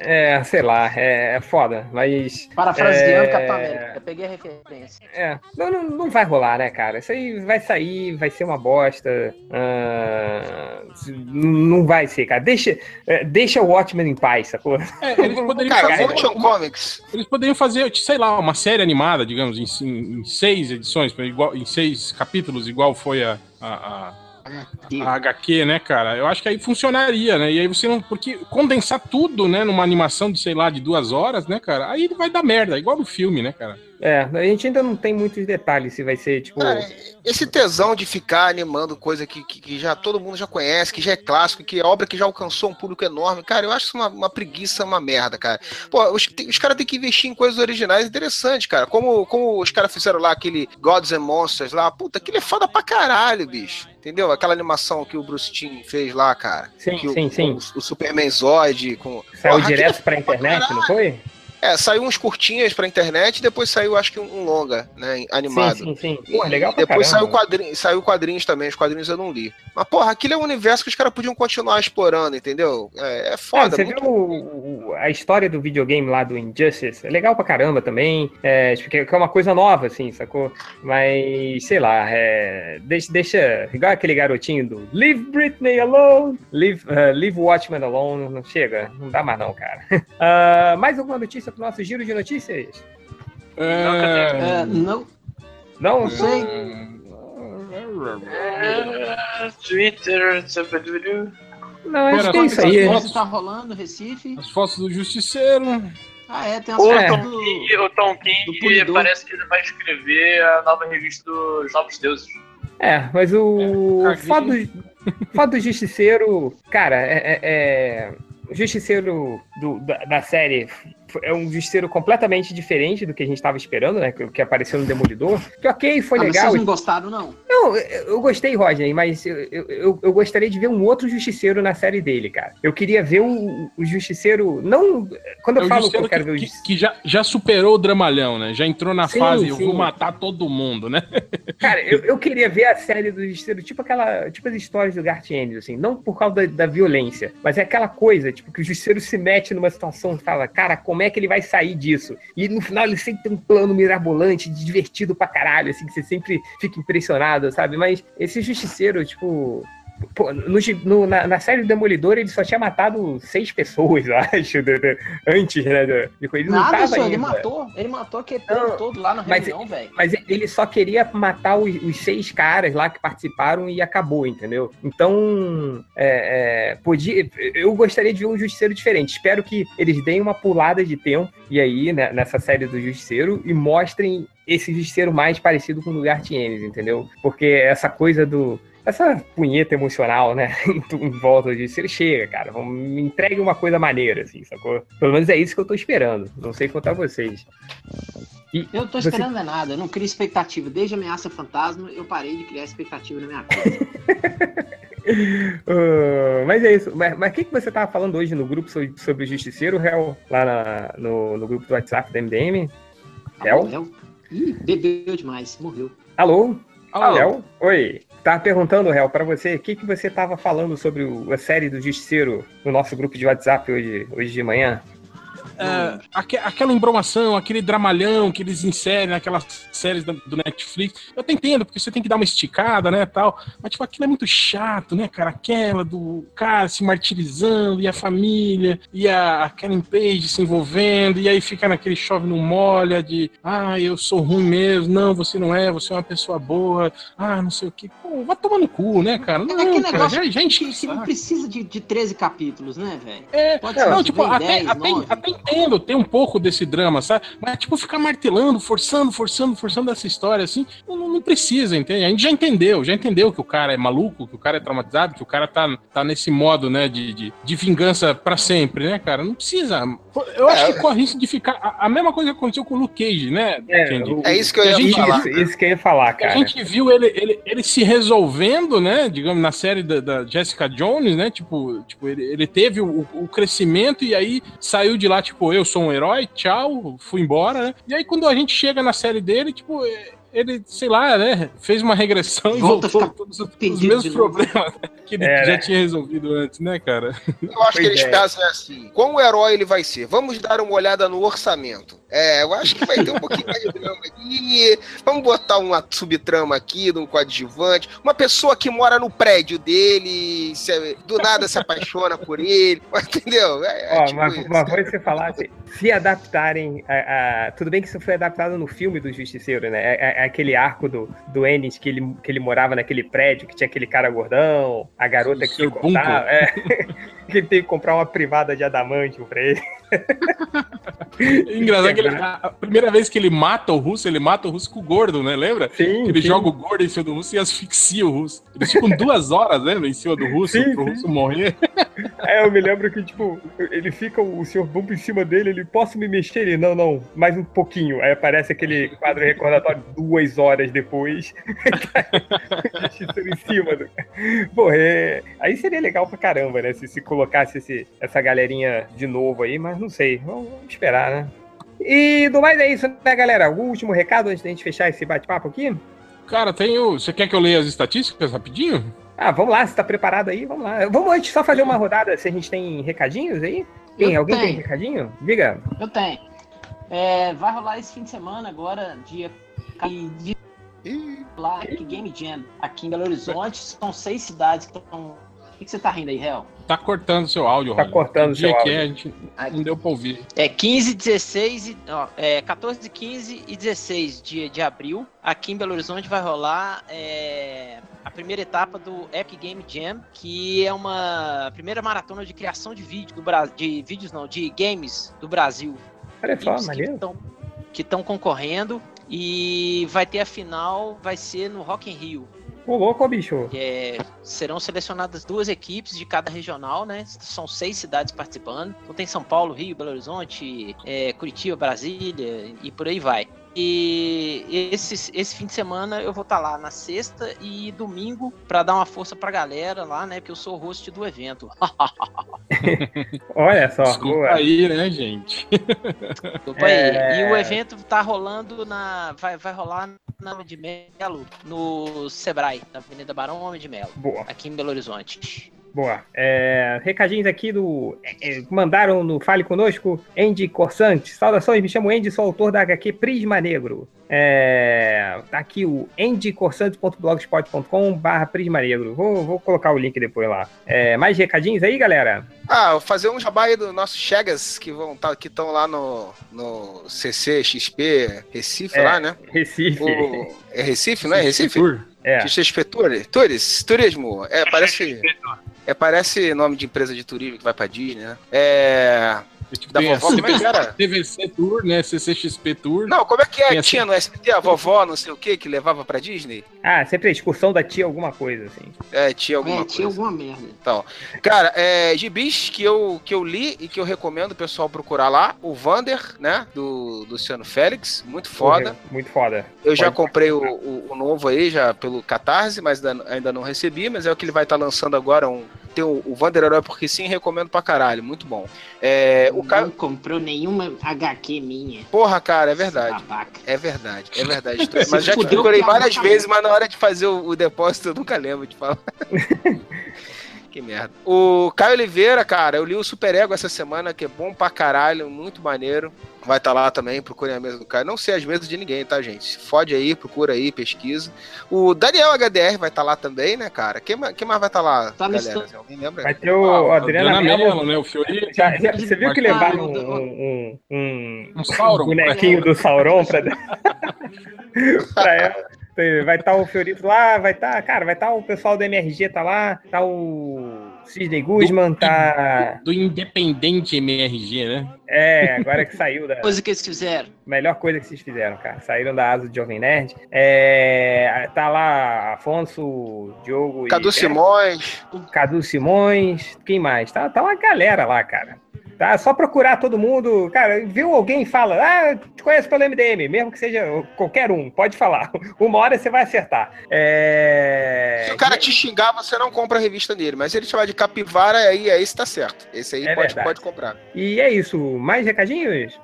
É, é, sei lá, é, é foda, mas. Parafraseando é... Capitão América, eu peguei a referência. É, não, não, não, vai rolar, né, cara? Isso aí vai sair, vai ser uma bosta. Uh, não vai ser, cara. Deixa, é, deixa o Watchmen em paz, sacou? É, eles poderiam cara, fazer. Comics. Eles poderiam fazer, sei lá, uma série animada, digamos, em, em, em seis edições, igual, em seis capítulos, igual foi a, a, a a HQ, né, cara? Eu acho que aí funcionaria, né? E aí você não. Porque condensar tudo, né, numa animação de, sei lá, de duas horas, né, cara? Aí vai dar merda, igual no filme, né, cara? É, a gente ainda não tem muitos detalhes se vai ser, tipo. Cara, esse tesão de ficar animando coisa que, que, que, já todo mundo já conhece, que já é clássico, que é obra que já alcançou um público enorme, cara, eu acho isso uma, uma preguiça, uma merda, cara. Pô, os, os caras têm que investir em coisas originais interessantes, cara. Como, como os caras fizeram lá aquele Gods and Monsters lá, puta, aquilo é foda pra caralho, bicho. Entendeu? Aquela animação que o Bruce Timm fez lá, cara. Sim, sim, o, sim. O, o Superman Zod com. Saiu Porra, direto pra internet, não foi? É, saiu uns curtinhas pra internet e depois saiu, acho que um longa, né? Animado. Sim, sim, sim. Pô, legal pra Depois saiu, quadrinho, saiu quadrinhos também, os quadrinhos eu não li. Mas, porra, aquilo é um universo que os caras podiam continuar explorando, entendeu? É, é foda. É, você muito... viu o, a história do videogame lá do Injustice? É legal pra caramba também. É, tipo, que é uma coisa nova, assim, sacou? Mas, sei lá, é, deixa, deixa. Igual aquele garotinho do Leave Britney alone, Leave, uh, leave Watchmen alone. Não chega, não dá mais não, cara. Uh, (laughs) mais alguma notícia pro nosso giro de notícias? É... não. Não, não sei. Twitter, não, acho que é isso aí. As fotos tá rolando, Recife. As fotos do Justiceiro. Ah, é, tem as fotos Tom do, O Tom King parece que ele vai escrever a nova revista dos Novos Deuses. É, mas o é, fato, do, fato do Justiceiro, cara, é, é, é o Justiceiro do, da, da série é um justiceiro completamente diferente do que a gente estava esperando, né? Que, que, apareceu no Demolidor. Que ok, foi ah, legal. Vocês não gostaram, não? Não, eu, eu gostei, Rodney, mas eu, eu, eu, gostaria de ver um outro justiceiro na série dele, cara. Eu queria ver o, o justiceiro. Não. Quando eu é falo que eu quero que, ver o justiceiro. Que, já, já superou o dramalhão, né? Já entrou na sim, fase, sim. eu vou matar todo mundo, né? (laughs) Cara, eu, eu queria ver a série do justiceiro, tipo aquela. Tipo as histórias do Garth Ennis, assim. Não por causa da, da violência, mas é aquela coisa, tipo, que o justiceiro se mete numa situação e fala, cara, como é que ele vai sair disso? E no final ele sempre tem um plano mirabolante, divertido pra caralho, assim, que você sempre fica impressionado, sabe? Mas esse justiceiro, tipo, Pô, no, no, na, na, série do Demolidor ele só tinha matado seis pessoas, (laughs) eu acho, de, de, antes, né? De, de Ele Nada, não senhor, ele matou. Ele matou aquele não, todo lá na reunião, velho. Mas ele só queria matar os, os, seis caras lá que participaram e acabou, entendeu? Então, é, é, podia, eu gostaria de ver um Justiceiro diferente. Espero que eles deem uma pulada de tempo e aí, né, nessa série do Justiceiro, e mostrem esse Justiceiro mais parecido com o Garth Ennis, entendeu? Porque essa coisa do essa punheta emocional, né, (laughs) em volta disso, ele chega, cara, me entregue uma coisa maneira, assim, sacou? Pelo menos é isso que eu tô esperando. Não sei contar vocês. E eu tô esperando você... é nada, eu não crio expectativa. Desde Ameaça Fantasma, eu parei de criar expectativa na minha vida. uh, (laughs) mas é isso. Mas o que, que você tava falando hoje no grupo sobre, sobre o Justiceiro, Réu? Lá na, no, no grupo do WhatsApp da MDM? Réu? Ih, bebeu demais, morreu. Alô? Alô? Réu? Oi. Tava perguntando, Réu, para você, o que, que você tava falando sobre o, a série do Justiceiro no nosso grupo de WhatsApp hoje, hoje de manhã? É, aqu aquela embromação, aquele dramalhão que eles inserem naquelas séries do, do Netflix. Eu até entendo, porque você tem que dar uma esticada, né, tal. Mas, tipo, aquilo é muito chato, né, cara? Aquela do cara se martirizando, e a família, e a, a Karen Page se envolvendo, e aí fica naquele chove não molha de, ah, eu sou ruim mesmo, não, você não é, você é uma pessoa boa, ah, não sei o que. Pô, vai tomar no cu, né, cara? Não, é aquele cara, negócio já, já que, que não precisa de, de 13 capítulos, né, velho? É, Pode ser, não, tipo, até, 10, até, até entendo, tem um pouco desse drama, sabe? Mas, tipo, ficar martelando, forçando, forçando, forçando essa história, assim, não, não, precisa, entende? A gente já entendeu, já entendeu que o cara é maluco, que o cara é traumatizado, que o cara tá, tá nesse modo, né, de, de, de vingança para sempre, né, cara? Não precisa. Eu acho é, que corre risco de ficar. A, a, mesma coisa que aconteceu com o Luke Cage, né? É, é isso que eu ia gente, falar. Isso, isso, que eu ia falar, cara. A gente viu ele, ele, ele se resolvendo, né, digamos, na série da, da Jessica Jones, né? Tipo, tipo ele, ele teve o, o crescimento e aí saiu de lá, tipo, eu sou um herói, tchau, fui embora, né? E aí quando a gente chega na série dele, tipo, é, ele, sei lá, né, fez uma regressão Volta e voltou todos os, os mesmos problemas que ele é, já né? tinha resolvido antes, né, cara? Eu acho que eles é. pensam assim, como herói ele vai ser? Vamos dar uma olhada no orçamento. É, eu acho que vai ter um pouquinho mais de drama aqui. Vamos botar uma subtrama aqui, de um coadjuvante. Uma pessoa que mora no prédio dele, se, do nada se apaixona por ele. (laughs) Entendeu? É, é Ó, tipo mas, isso, mas você falar, se, se adaptarem. A, a, tudo bem que isso foi adaptado no filme do Justiceiro, né? É, é, é aquele arco do, do Ennis que ele, que ele morava naquele prédio, que tinha aquele cara gordão, a garota que cortava. É, (laughs) que ele tem que comprar uma privada de adamantium pra ele. (laughs) Engraçado que ele, a primeira vez que ele mata o russo, ele mata o russo com o gordo, né? Lembra? Sim. Ele sim. joga o gordo em cima do russo e asfixia o russo. Eles ficam duas horas, lembra? Em cima do russo, sim, pro sim. russo morrer. (laughs) É, eu me lembro que, tipo, ele fica, o senhor Bump em cima dele, ele, posso me mexer? Ele, não, não, mais um pouquinho. Aí aparece aquele quadro recordatório duas horas depois. (laughs) em cima do... Pô, é... aí seria legal pra caramba, né? Se, se colocasse esse, essa galerinha de novo aí, mas não sei. Vamos, esperar, né? E do mais é isso, né, galera? O último recado antes da gente fechar esse bate-papo aqui? Cara, tenho. Você quer que eu leia as estatísticas rapidinho? Ah, vamos lá, você tá preparado aí? Vamos lá. Vamos antes só fazer uma rodada se a gente tem recadinhos aí? Tem? Eu Alguém tenho. tem recadinho? Diga. Eu tenho. É, vai rolar esse fim de semana agora, dia lá Game Jam, aqui em Belo Horizonte. São seis cidades que estão que, que você tá rindo aí, Réu? Tá cortando seu áudio, Tá cortando seu áudio. Que é, a gente não deu pra ouvir. É 15, 16, ó, é 14, 15 e 16 de, de abril. Aqui em Belo Horizonte vai rolar é, a primeira etapa do Epic Game Jam, que é uma primeira maratona de criação de vídeo do Brasil, de vídeos não, de games do Brasil. Olha só, maneiro. Que estão concorrendo e vai ter a final, vai ser no Rock in Rio. Ô, louco, bicho. É, serão selecionadas duas equipes de cada regional, né? São seis cidades participando. Então tem São Paulo, Rio, Belo Horizonte, é, Curitiba, Brasília e por aí vai. E esse, esse fim de semana eu vou estar tá lá na sexta e domingo para dar uma força pra galera lá, né? Porque eu sou o host do evento. (laughs) Olha só. Desculpa boa. aí, né, gente? Desculpa é... aí. E o evento tá rolando na. Vai, vai rolar na Homem de Melo, no Sebrae, na Avenida Barão Homem de Melo. Boa. Aqui em Belo Horizonte. Boa. É, recadinhos aqui do. É, mandaram no Fale Conosco, Andy Corsante. Saudações, me chamo Andy, sou autor da HQ Prisma Negro. É, tá aqui o andycorsante.blogspot.com barra Prisma Negro. Vou, vou colocar o link depois lá. É, mais recadinhos aí, galera? Ah, vou fazer um jabá aí do nosso Chegas, que vão tá, que estão lá no, no CCXP Recife, é, lá, né? Recife. O, é Recife, não é Recife? É. XP Tour, Tours, Turismo. É, parece. (laughs) É, parece nome de empresa de turismo que vai pra Disney, né? É. Tipo, da vovó, como é que era? (laughs) TVC Tour, né? CCXP Tour. Não, como é que é? Tinha no SBT a vovó, não sei o que, que levava pra Disney? Ah, sempre a excursão da tia alguma coisa, assim. É, tinha alguma é, coisa. tinha alguma merda. Então, cara, é, gibis que eu, que eu li e que eu recomendo o pessoal procurar lá. O Vander, né? Do, do Luciano Félix, muito foda. Muito foda. Eu Pode já comprei o, o, o, novo aí, já pelo Catarse, mas ainda não recebi, mas é o que ele vai estar tá lançando agora, um tem o, o Vander Herói porque sim, recomendo pra caralho, muito bom. É, o cara... Não comprou nenhuma HQ minha. Porra, cara, é verdade. É verdade, é verdade. (laughs) mas já te procurei várias vezes, mas na hora de fazer o, o depósito eu nunca lembro de falar. (laughs) Que merda. O Caio Oliveira, cara, eu li o Super Ego essa semana, que é bom pra caralho, muito maneiro. Vai estar tá lá também, procurem a mesa do Caio. Não sei as mesas de ninguém, tá, gente? Fode aí, procura aí, pesquisa. O Daniel HDR vai estar tá lá também, né, cara? Quem, quem mais vai estar tá lá, tá galera? Alguém lembra? Vai ter o ah, Adriana Mello, né? O Fiori. Já, já, você viu que levaram um, um, um, um, Sauron, bonequinho do Sauron pra, (laughs) (laughs) pra ela? Vai estar tá o Fiorito lá, vai estar, tá, cara, vai estar tá o pessoal do MRG, tá lá, tá o Sidney Guzman, tá. Do, Independente MRG, né? É, agora que saiu da. Coisa que eles fizeram. Melhor coisa que vocês fizeram, cara. Saíram da asa do Jovem Nerd. É, tá lá Afonso, Diogo Cadu e... Simões. Cadu Simões. Quem mais? Tá, tá uma galera lá, cara. Tá? Só procurar todo mundo. Cara, viu alguém e fala, ah, te conheço pelo MDM, mesmo que seja qualquer um, pode falar. (laughs) Uma hora você vai acertar. É... Se o cara te xingar, você não compra a revista dele, mas se ele chamar de capivara, aí, aí está certo. Esse aí é pode, pode comprar. E é isso. Mais recadinhos?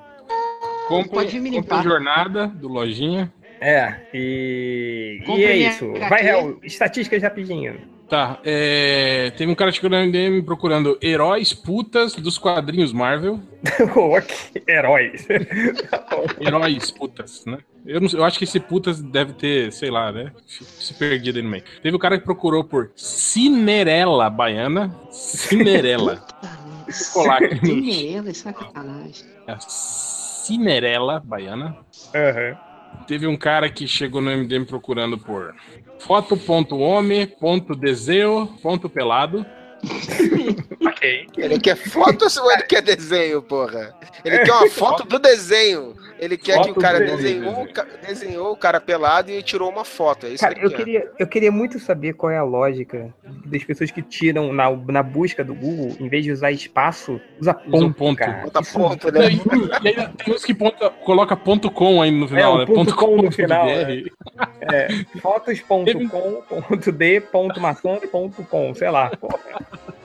Compre, pode me limpar. jornada do Lojinha. É, e, e é isso. Vai, Real, estatísticas rapidinho. Tá, é... teve um cara chegando no MDM procurando heróis putas dos quadrinhos Marvel. (laughs) heróis. (laughs) heróis putas, né? Eu, não, eu acho que esse putas deve ter, sei lá, né? Se perdido aí no meio. Teve um cara que procurou por Cinerela Baiana. Cinerela. (laughs) Cinerela, é sacanagem. É Cinerela Baiana. Aham. Uhum. Teve um cara que chegou no MDM procurando por foto.home.desenho.pelado. (laughs) ok. Ele quer foto ou ele quer desenho, porra? Ele quer uma (laughs) foto do desenho. Ele quer foto que o cara desenhou, desenhou o cara pelado e tirou uma foto. É isso cara, que eu, queria, eu queria muito saber qual é a lógica das pessoas que tiram na, na busca do Google, em vez de usar espaço, usa ponto. Usa ponto. Cara. Bota ponto, né? E ainda tem uns que ponta, coloca ponto com aí no final, é, né? Ponto, com, no final. Né? É, com, sei lá. Uh,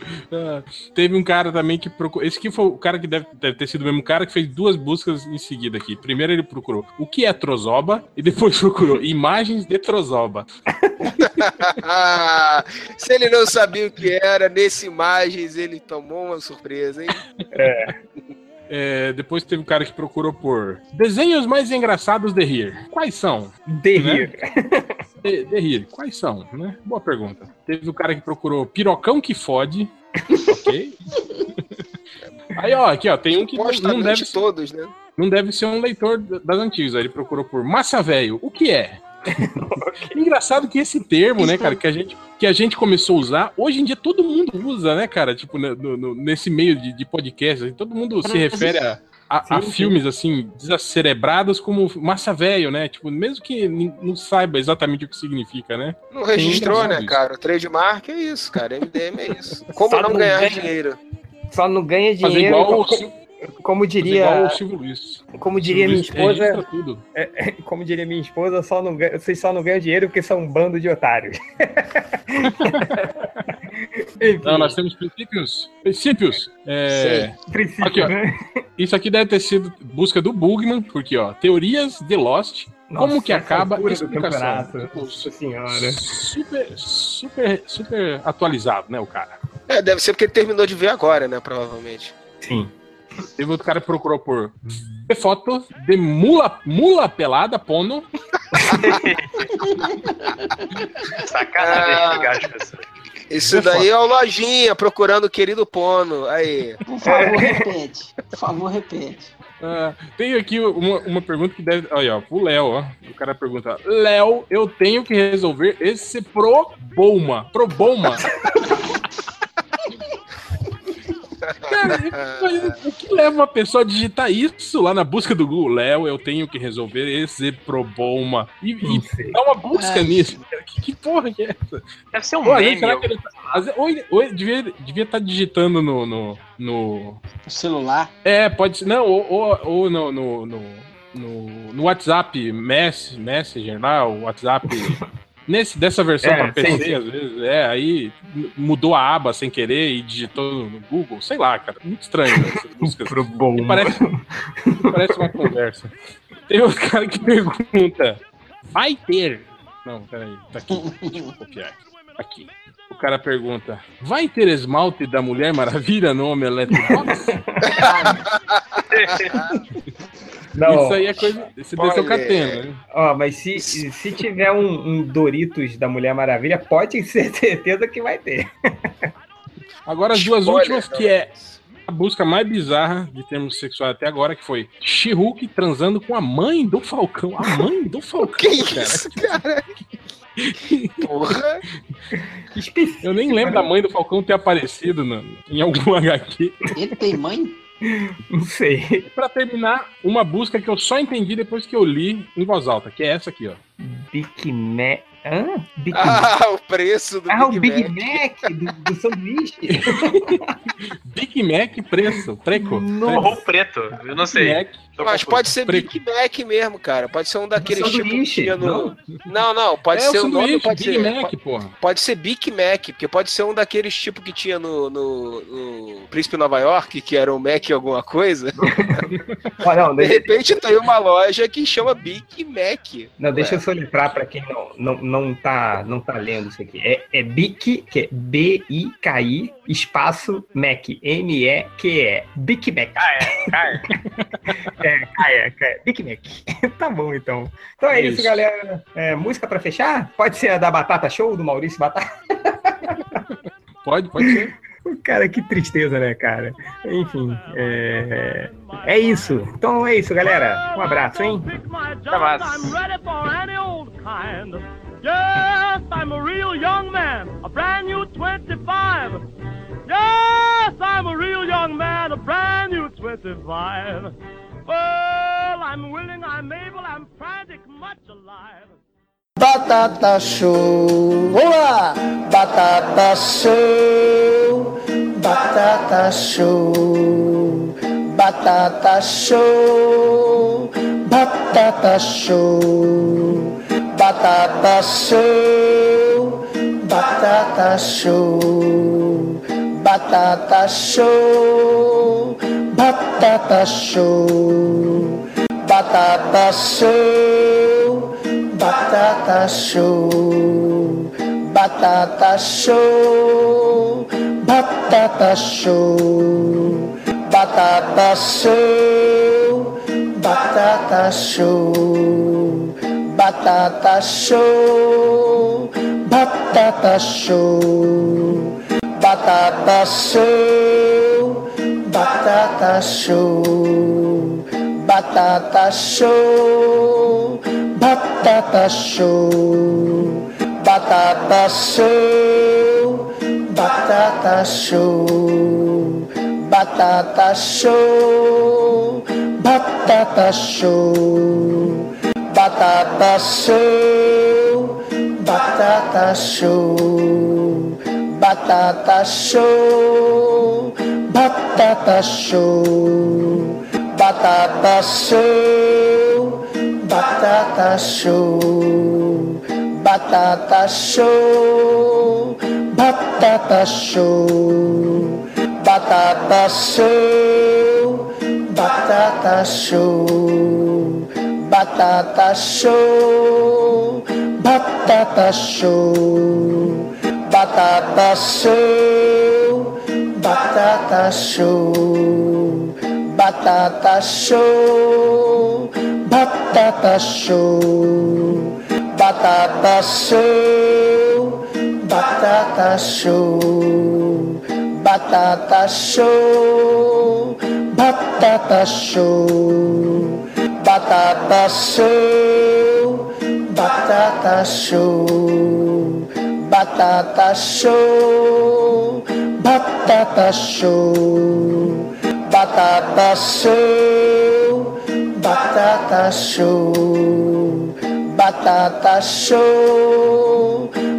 teve um cara também que procurou. Esse aqui foi o cara que deve, deve, ter sido o mesmo cara que fez duas buscas em seguida aqui. Primeiro ele procurou o que é trozoba e depois (laughs) procurou imagens de trozoba. (laughs) Se ele não sabia o que era, nesse imagens ele tomou uma surpresa, hein? É. (laughs) É, depois teve um cara que procurou por desenhos mais engraçados de rir. Quais são? De né? rir. De, de, rir. Quais são, né? Boa pergunta. Teve o um cara que procurou pirocão que fode. ok. (laughs) Aí, ó, aqui, ó, tem um que não, deve todos, né? Não deve ser um leitor das antigas. Aí ele procurou por massa velho. O que é? (laughs) Engraçado que esse termo, né, cara, que a, gente, que a gente começou a usar, hoje em dia todo mundo usa, né, cara? Tipo, no, no, nesse meio de, de podcast, assim, todo mundo se refere a, a, sim, a filmes, assim, desacerebrados como massa velho, né? Tipo, mesmo que não saiba exatamente o que significa, né? Não registrou, né, cara? O trademark é isso, cara. MDM é isso. Como não, não ganhar ganha, dinheiro? Só não ganha dinheiro. Fazer igual o como diria. Como diria minha esposa. É, é, como diria minha esposa, só não vocês só não ganham dinheiro porque são um bando de otários. (laughs) não, nós temos princípios. Princípios. É... Princípios, aqui, ó. Né? Isso aqui deve ter sido busca do Bugman, porque, ó, teorias de Lost. Nossa, como que acaba a explicação? Nossa senhora. Super, super, super atualizado, né, o cara? É, deve ser porque ele terminou de ver agora, né, provavelmente. Sim. Teve outro cara que procurou por foto de mula, mula pelada, pono. (laughs) Sacanagem, ah, Isso daí é o Lojinha procurando o querido Pono. Aí. Por favor, repete. Por favor, repete. Uh, tem aqui uma, uma pergunta que deve. Olha, ó, pro Léo, ó. O cara pergunta: Léo, eu tenho que resolver esse problema. Problema. (laughs) Cara, o que leva uma pessoa a digitar isso lá na busca do Google? Léo, eu tenho que resolver esse problema. E, e dá uma busca é. nisso. Que, que, porra que é essa? Deve ser um Pô, meme. Será que ele tá, ou, ou devia estar devia tá digitando no, no, no... celular? É, pode ser. Não, ou, ou, ou no, no, no, no, no WhatsApp Mess, Messenger lá, o WhatsApp. (laughs) Nesse, dessa versão é, para PC, sim, às vezes, é, aí mudou a aba sem querer e digitou no Google, sei lá, cara, muito estranho né, essas (laughs) músicas. Pro bom. Parece, parece uma conversa. Tem outro cara que pergunta: vai ter. Não, peraí, tá aqui. Deixa eu copiar aqui. O cara pergunta: vai ter esmalte da Mulher Maravilha no Omelete Box? (laughs) Não, Isso aí é coisa. Esse deve ser o Catena, né? Ó, mas se, se tiver um, um, Doritos da Mulher Maravilha, pode (laughs) ter certeza que vai ter. Agora as duas últimas, que é a busca mais bizarra de termos sexuais até agora, que foi she transando com a mãe do Falcão. A mãe do (laughs) Falcão, que cara. Isso, cara? Porra! Eu nem lembro da mãe do Falcão ter aparecido no, em algum (laughs) HQ. Ele tem mãe? Não sei. Pra terminar, uma busca que eu só entendi depois que eu li em voz alta, que é essa aqui, ó. Big Mac. Hã? Big ah, Mac. o preço do ah, Big o Big Mac, Mac do, do sanduíche. (laughs) Big Mac preço, preco. Ou preto, eu não sei. Mac. Mas pode ser preco. Big Mac mesmo, cara. Pode ser um daqueles tipo que tinha no. Não, não, pode é ser o nome. Pode Big ser, Mac, pode, porra. Pode ser Big Mac, porque pode ser um daqueles tipo que tinha no, no, no Príncipe Nova York, que era um Mac alguma coisa. (laughs) ah, não, de repente tem uma loja que chama Big Mac. Não, deixa eu soletrar para quem não, não não tá, não tá lendo isso aqui. É, é BIC, que é B-I-K-I, espaço Mac, M-E-Q-E. Big Mac. Ah, é, (laughs) é. é, ah, é, é. Big Mac. (laughs) tá bom, então. Então é isso, isso galera. É, música para fechar? Pode ser a da Batata Show, do Maurício Batata? (laughs) pode, pode ser. Cara, que tristeza, né, cara? Enfim, é... é isso. Então é isso, galera. Um abraço, hein? Até mais. Yes, I'm a real young man, a brand new 25. Yes, I'm a real young man, a brand new 25. Well, I'm willing, I'm able, I'm frantic, much alive. Batata Show. Vamos lá! Batata Show. Batata Show. Batata Show. Batata Show. Batata Show. Batata Show. batata show, batata show, batata show, batata show, batata show, batata show, batata show, batata show, batata show, batata show batata show, batata show, batata show, batata show, batata show, batata show, batata show, batata show, batata show, batata show batata show, batata show, batata show, batata show, batata show, batata show, batata show, batata show, batata show, batata show batata show, batata show, batata show, batata show, batata show, batata show, batata show, batata show, batata show, batata show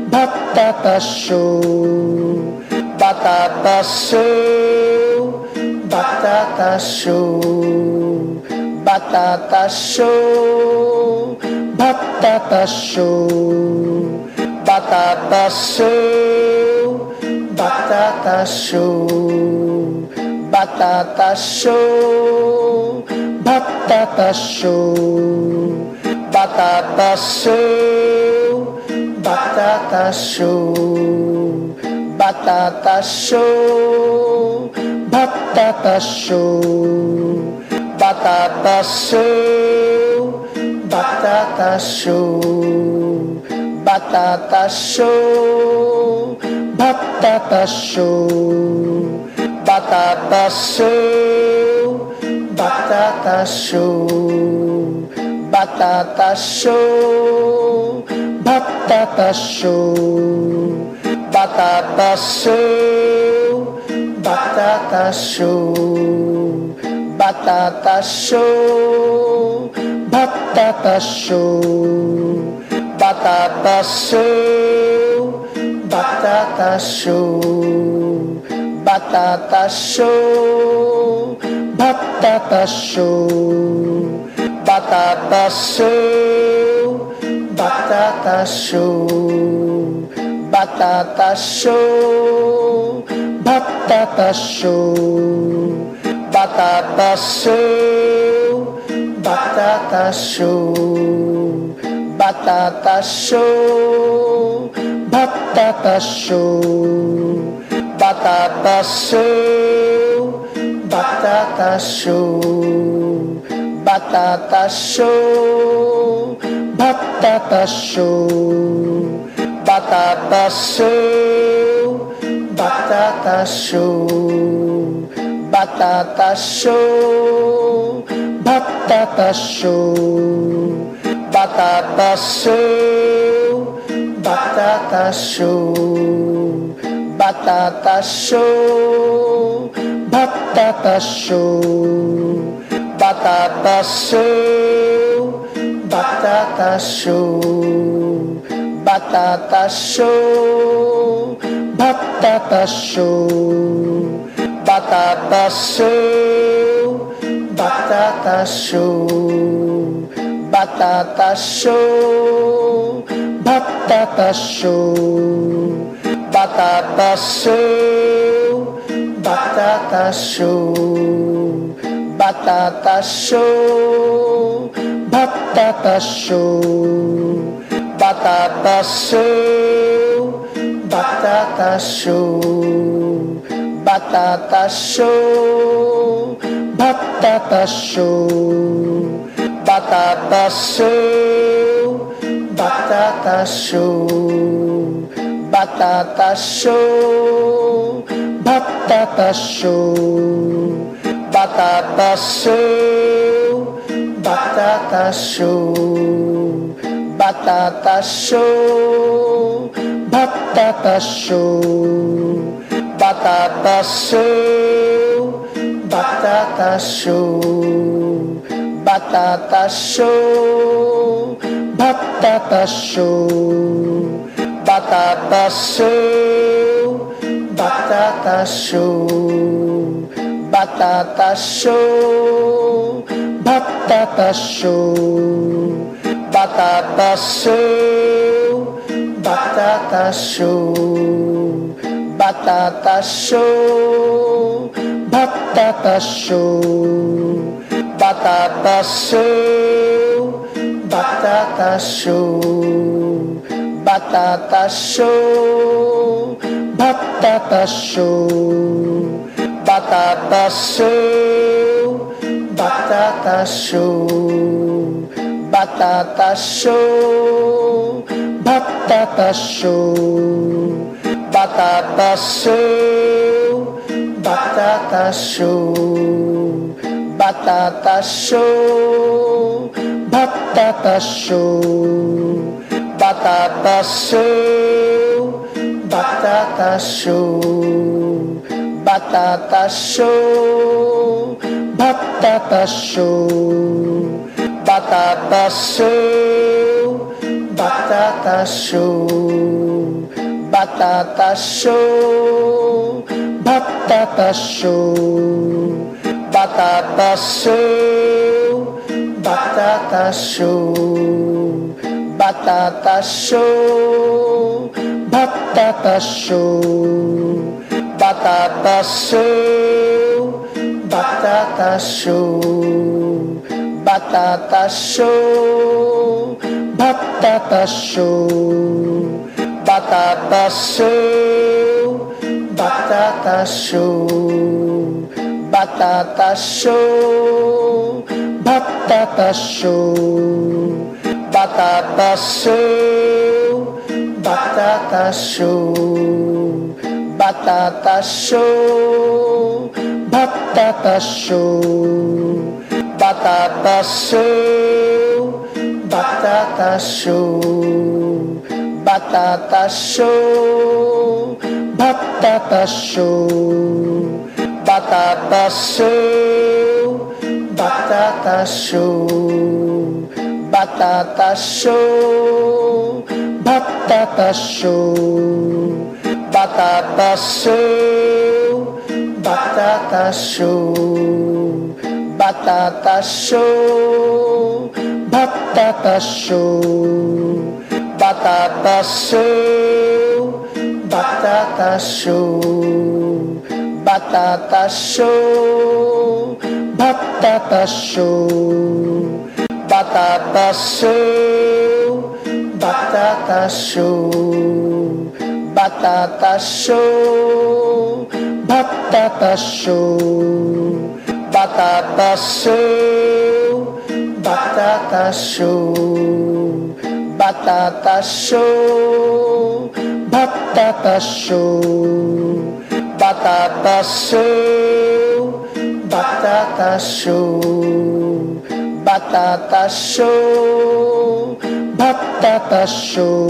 batata show, batata show, batata show, batata show, batata show, batata show, batata show, batata show, batata show, batata show batata show, batata show, batata show, batata show, batata show, batata show, batata show, batata show, batata show, batata show batata show, batata show, batata show, batata show, batata show, batata show, batata show, batata show, batata show, batata show batata show, batata show, batata show, batata show, batata show, batata show, batata show, batata show, batata show, batata show batata show, batata show, batata show, batata show, batata show, batata show, batata show, batata show, batata show, batata show batata show, batata show, batata show, batata show, batata show, batata show, batata show, batata show, batata show, batata show batata show, batata show, batata show, batata show, batata show, batata show, batata show, batata show, batata show, batata show, batata show, batata show, batata show, batata show, batata show, batata show, batata show, batata show, batata show, batata show, batata show, batata show, batata show, batata show, batata show, batata show, batata show, batata show, batata show, batata show, batata show, batata show, batata show, batata show, batata show, batata show, batata show, batata show, batata show, batata show, batata show, batata show, batata show, batata show, batata show, batata show, batata show, batata show, batata show, batata show, batata show, batata show, batata show, batata show, batata show, batata show, batata show, batata show, batata show, batata show, batata show, batata show, batata show, batata show,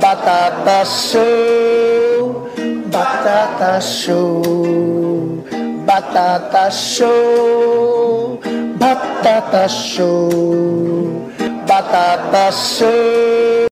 batata show, batata show, batata show, batata show, atatasu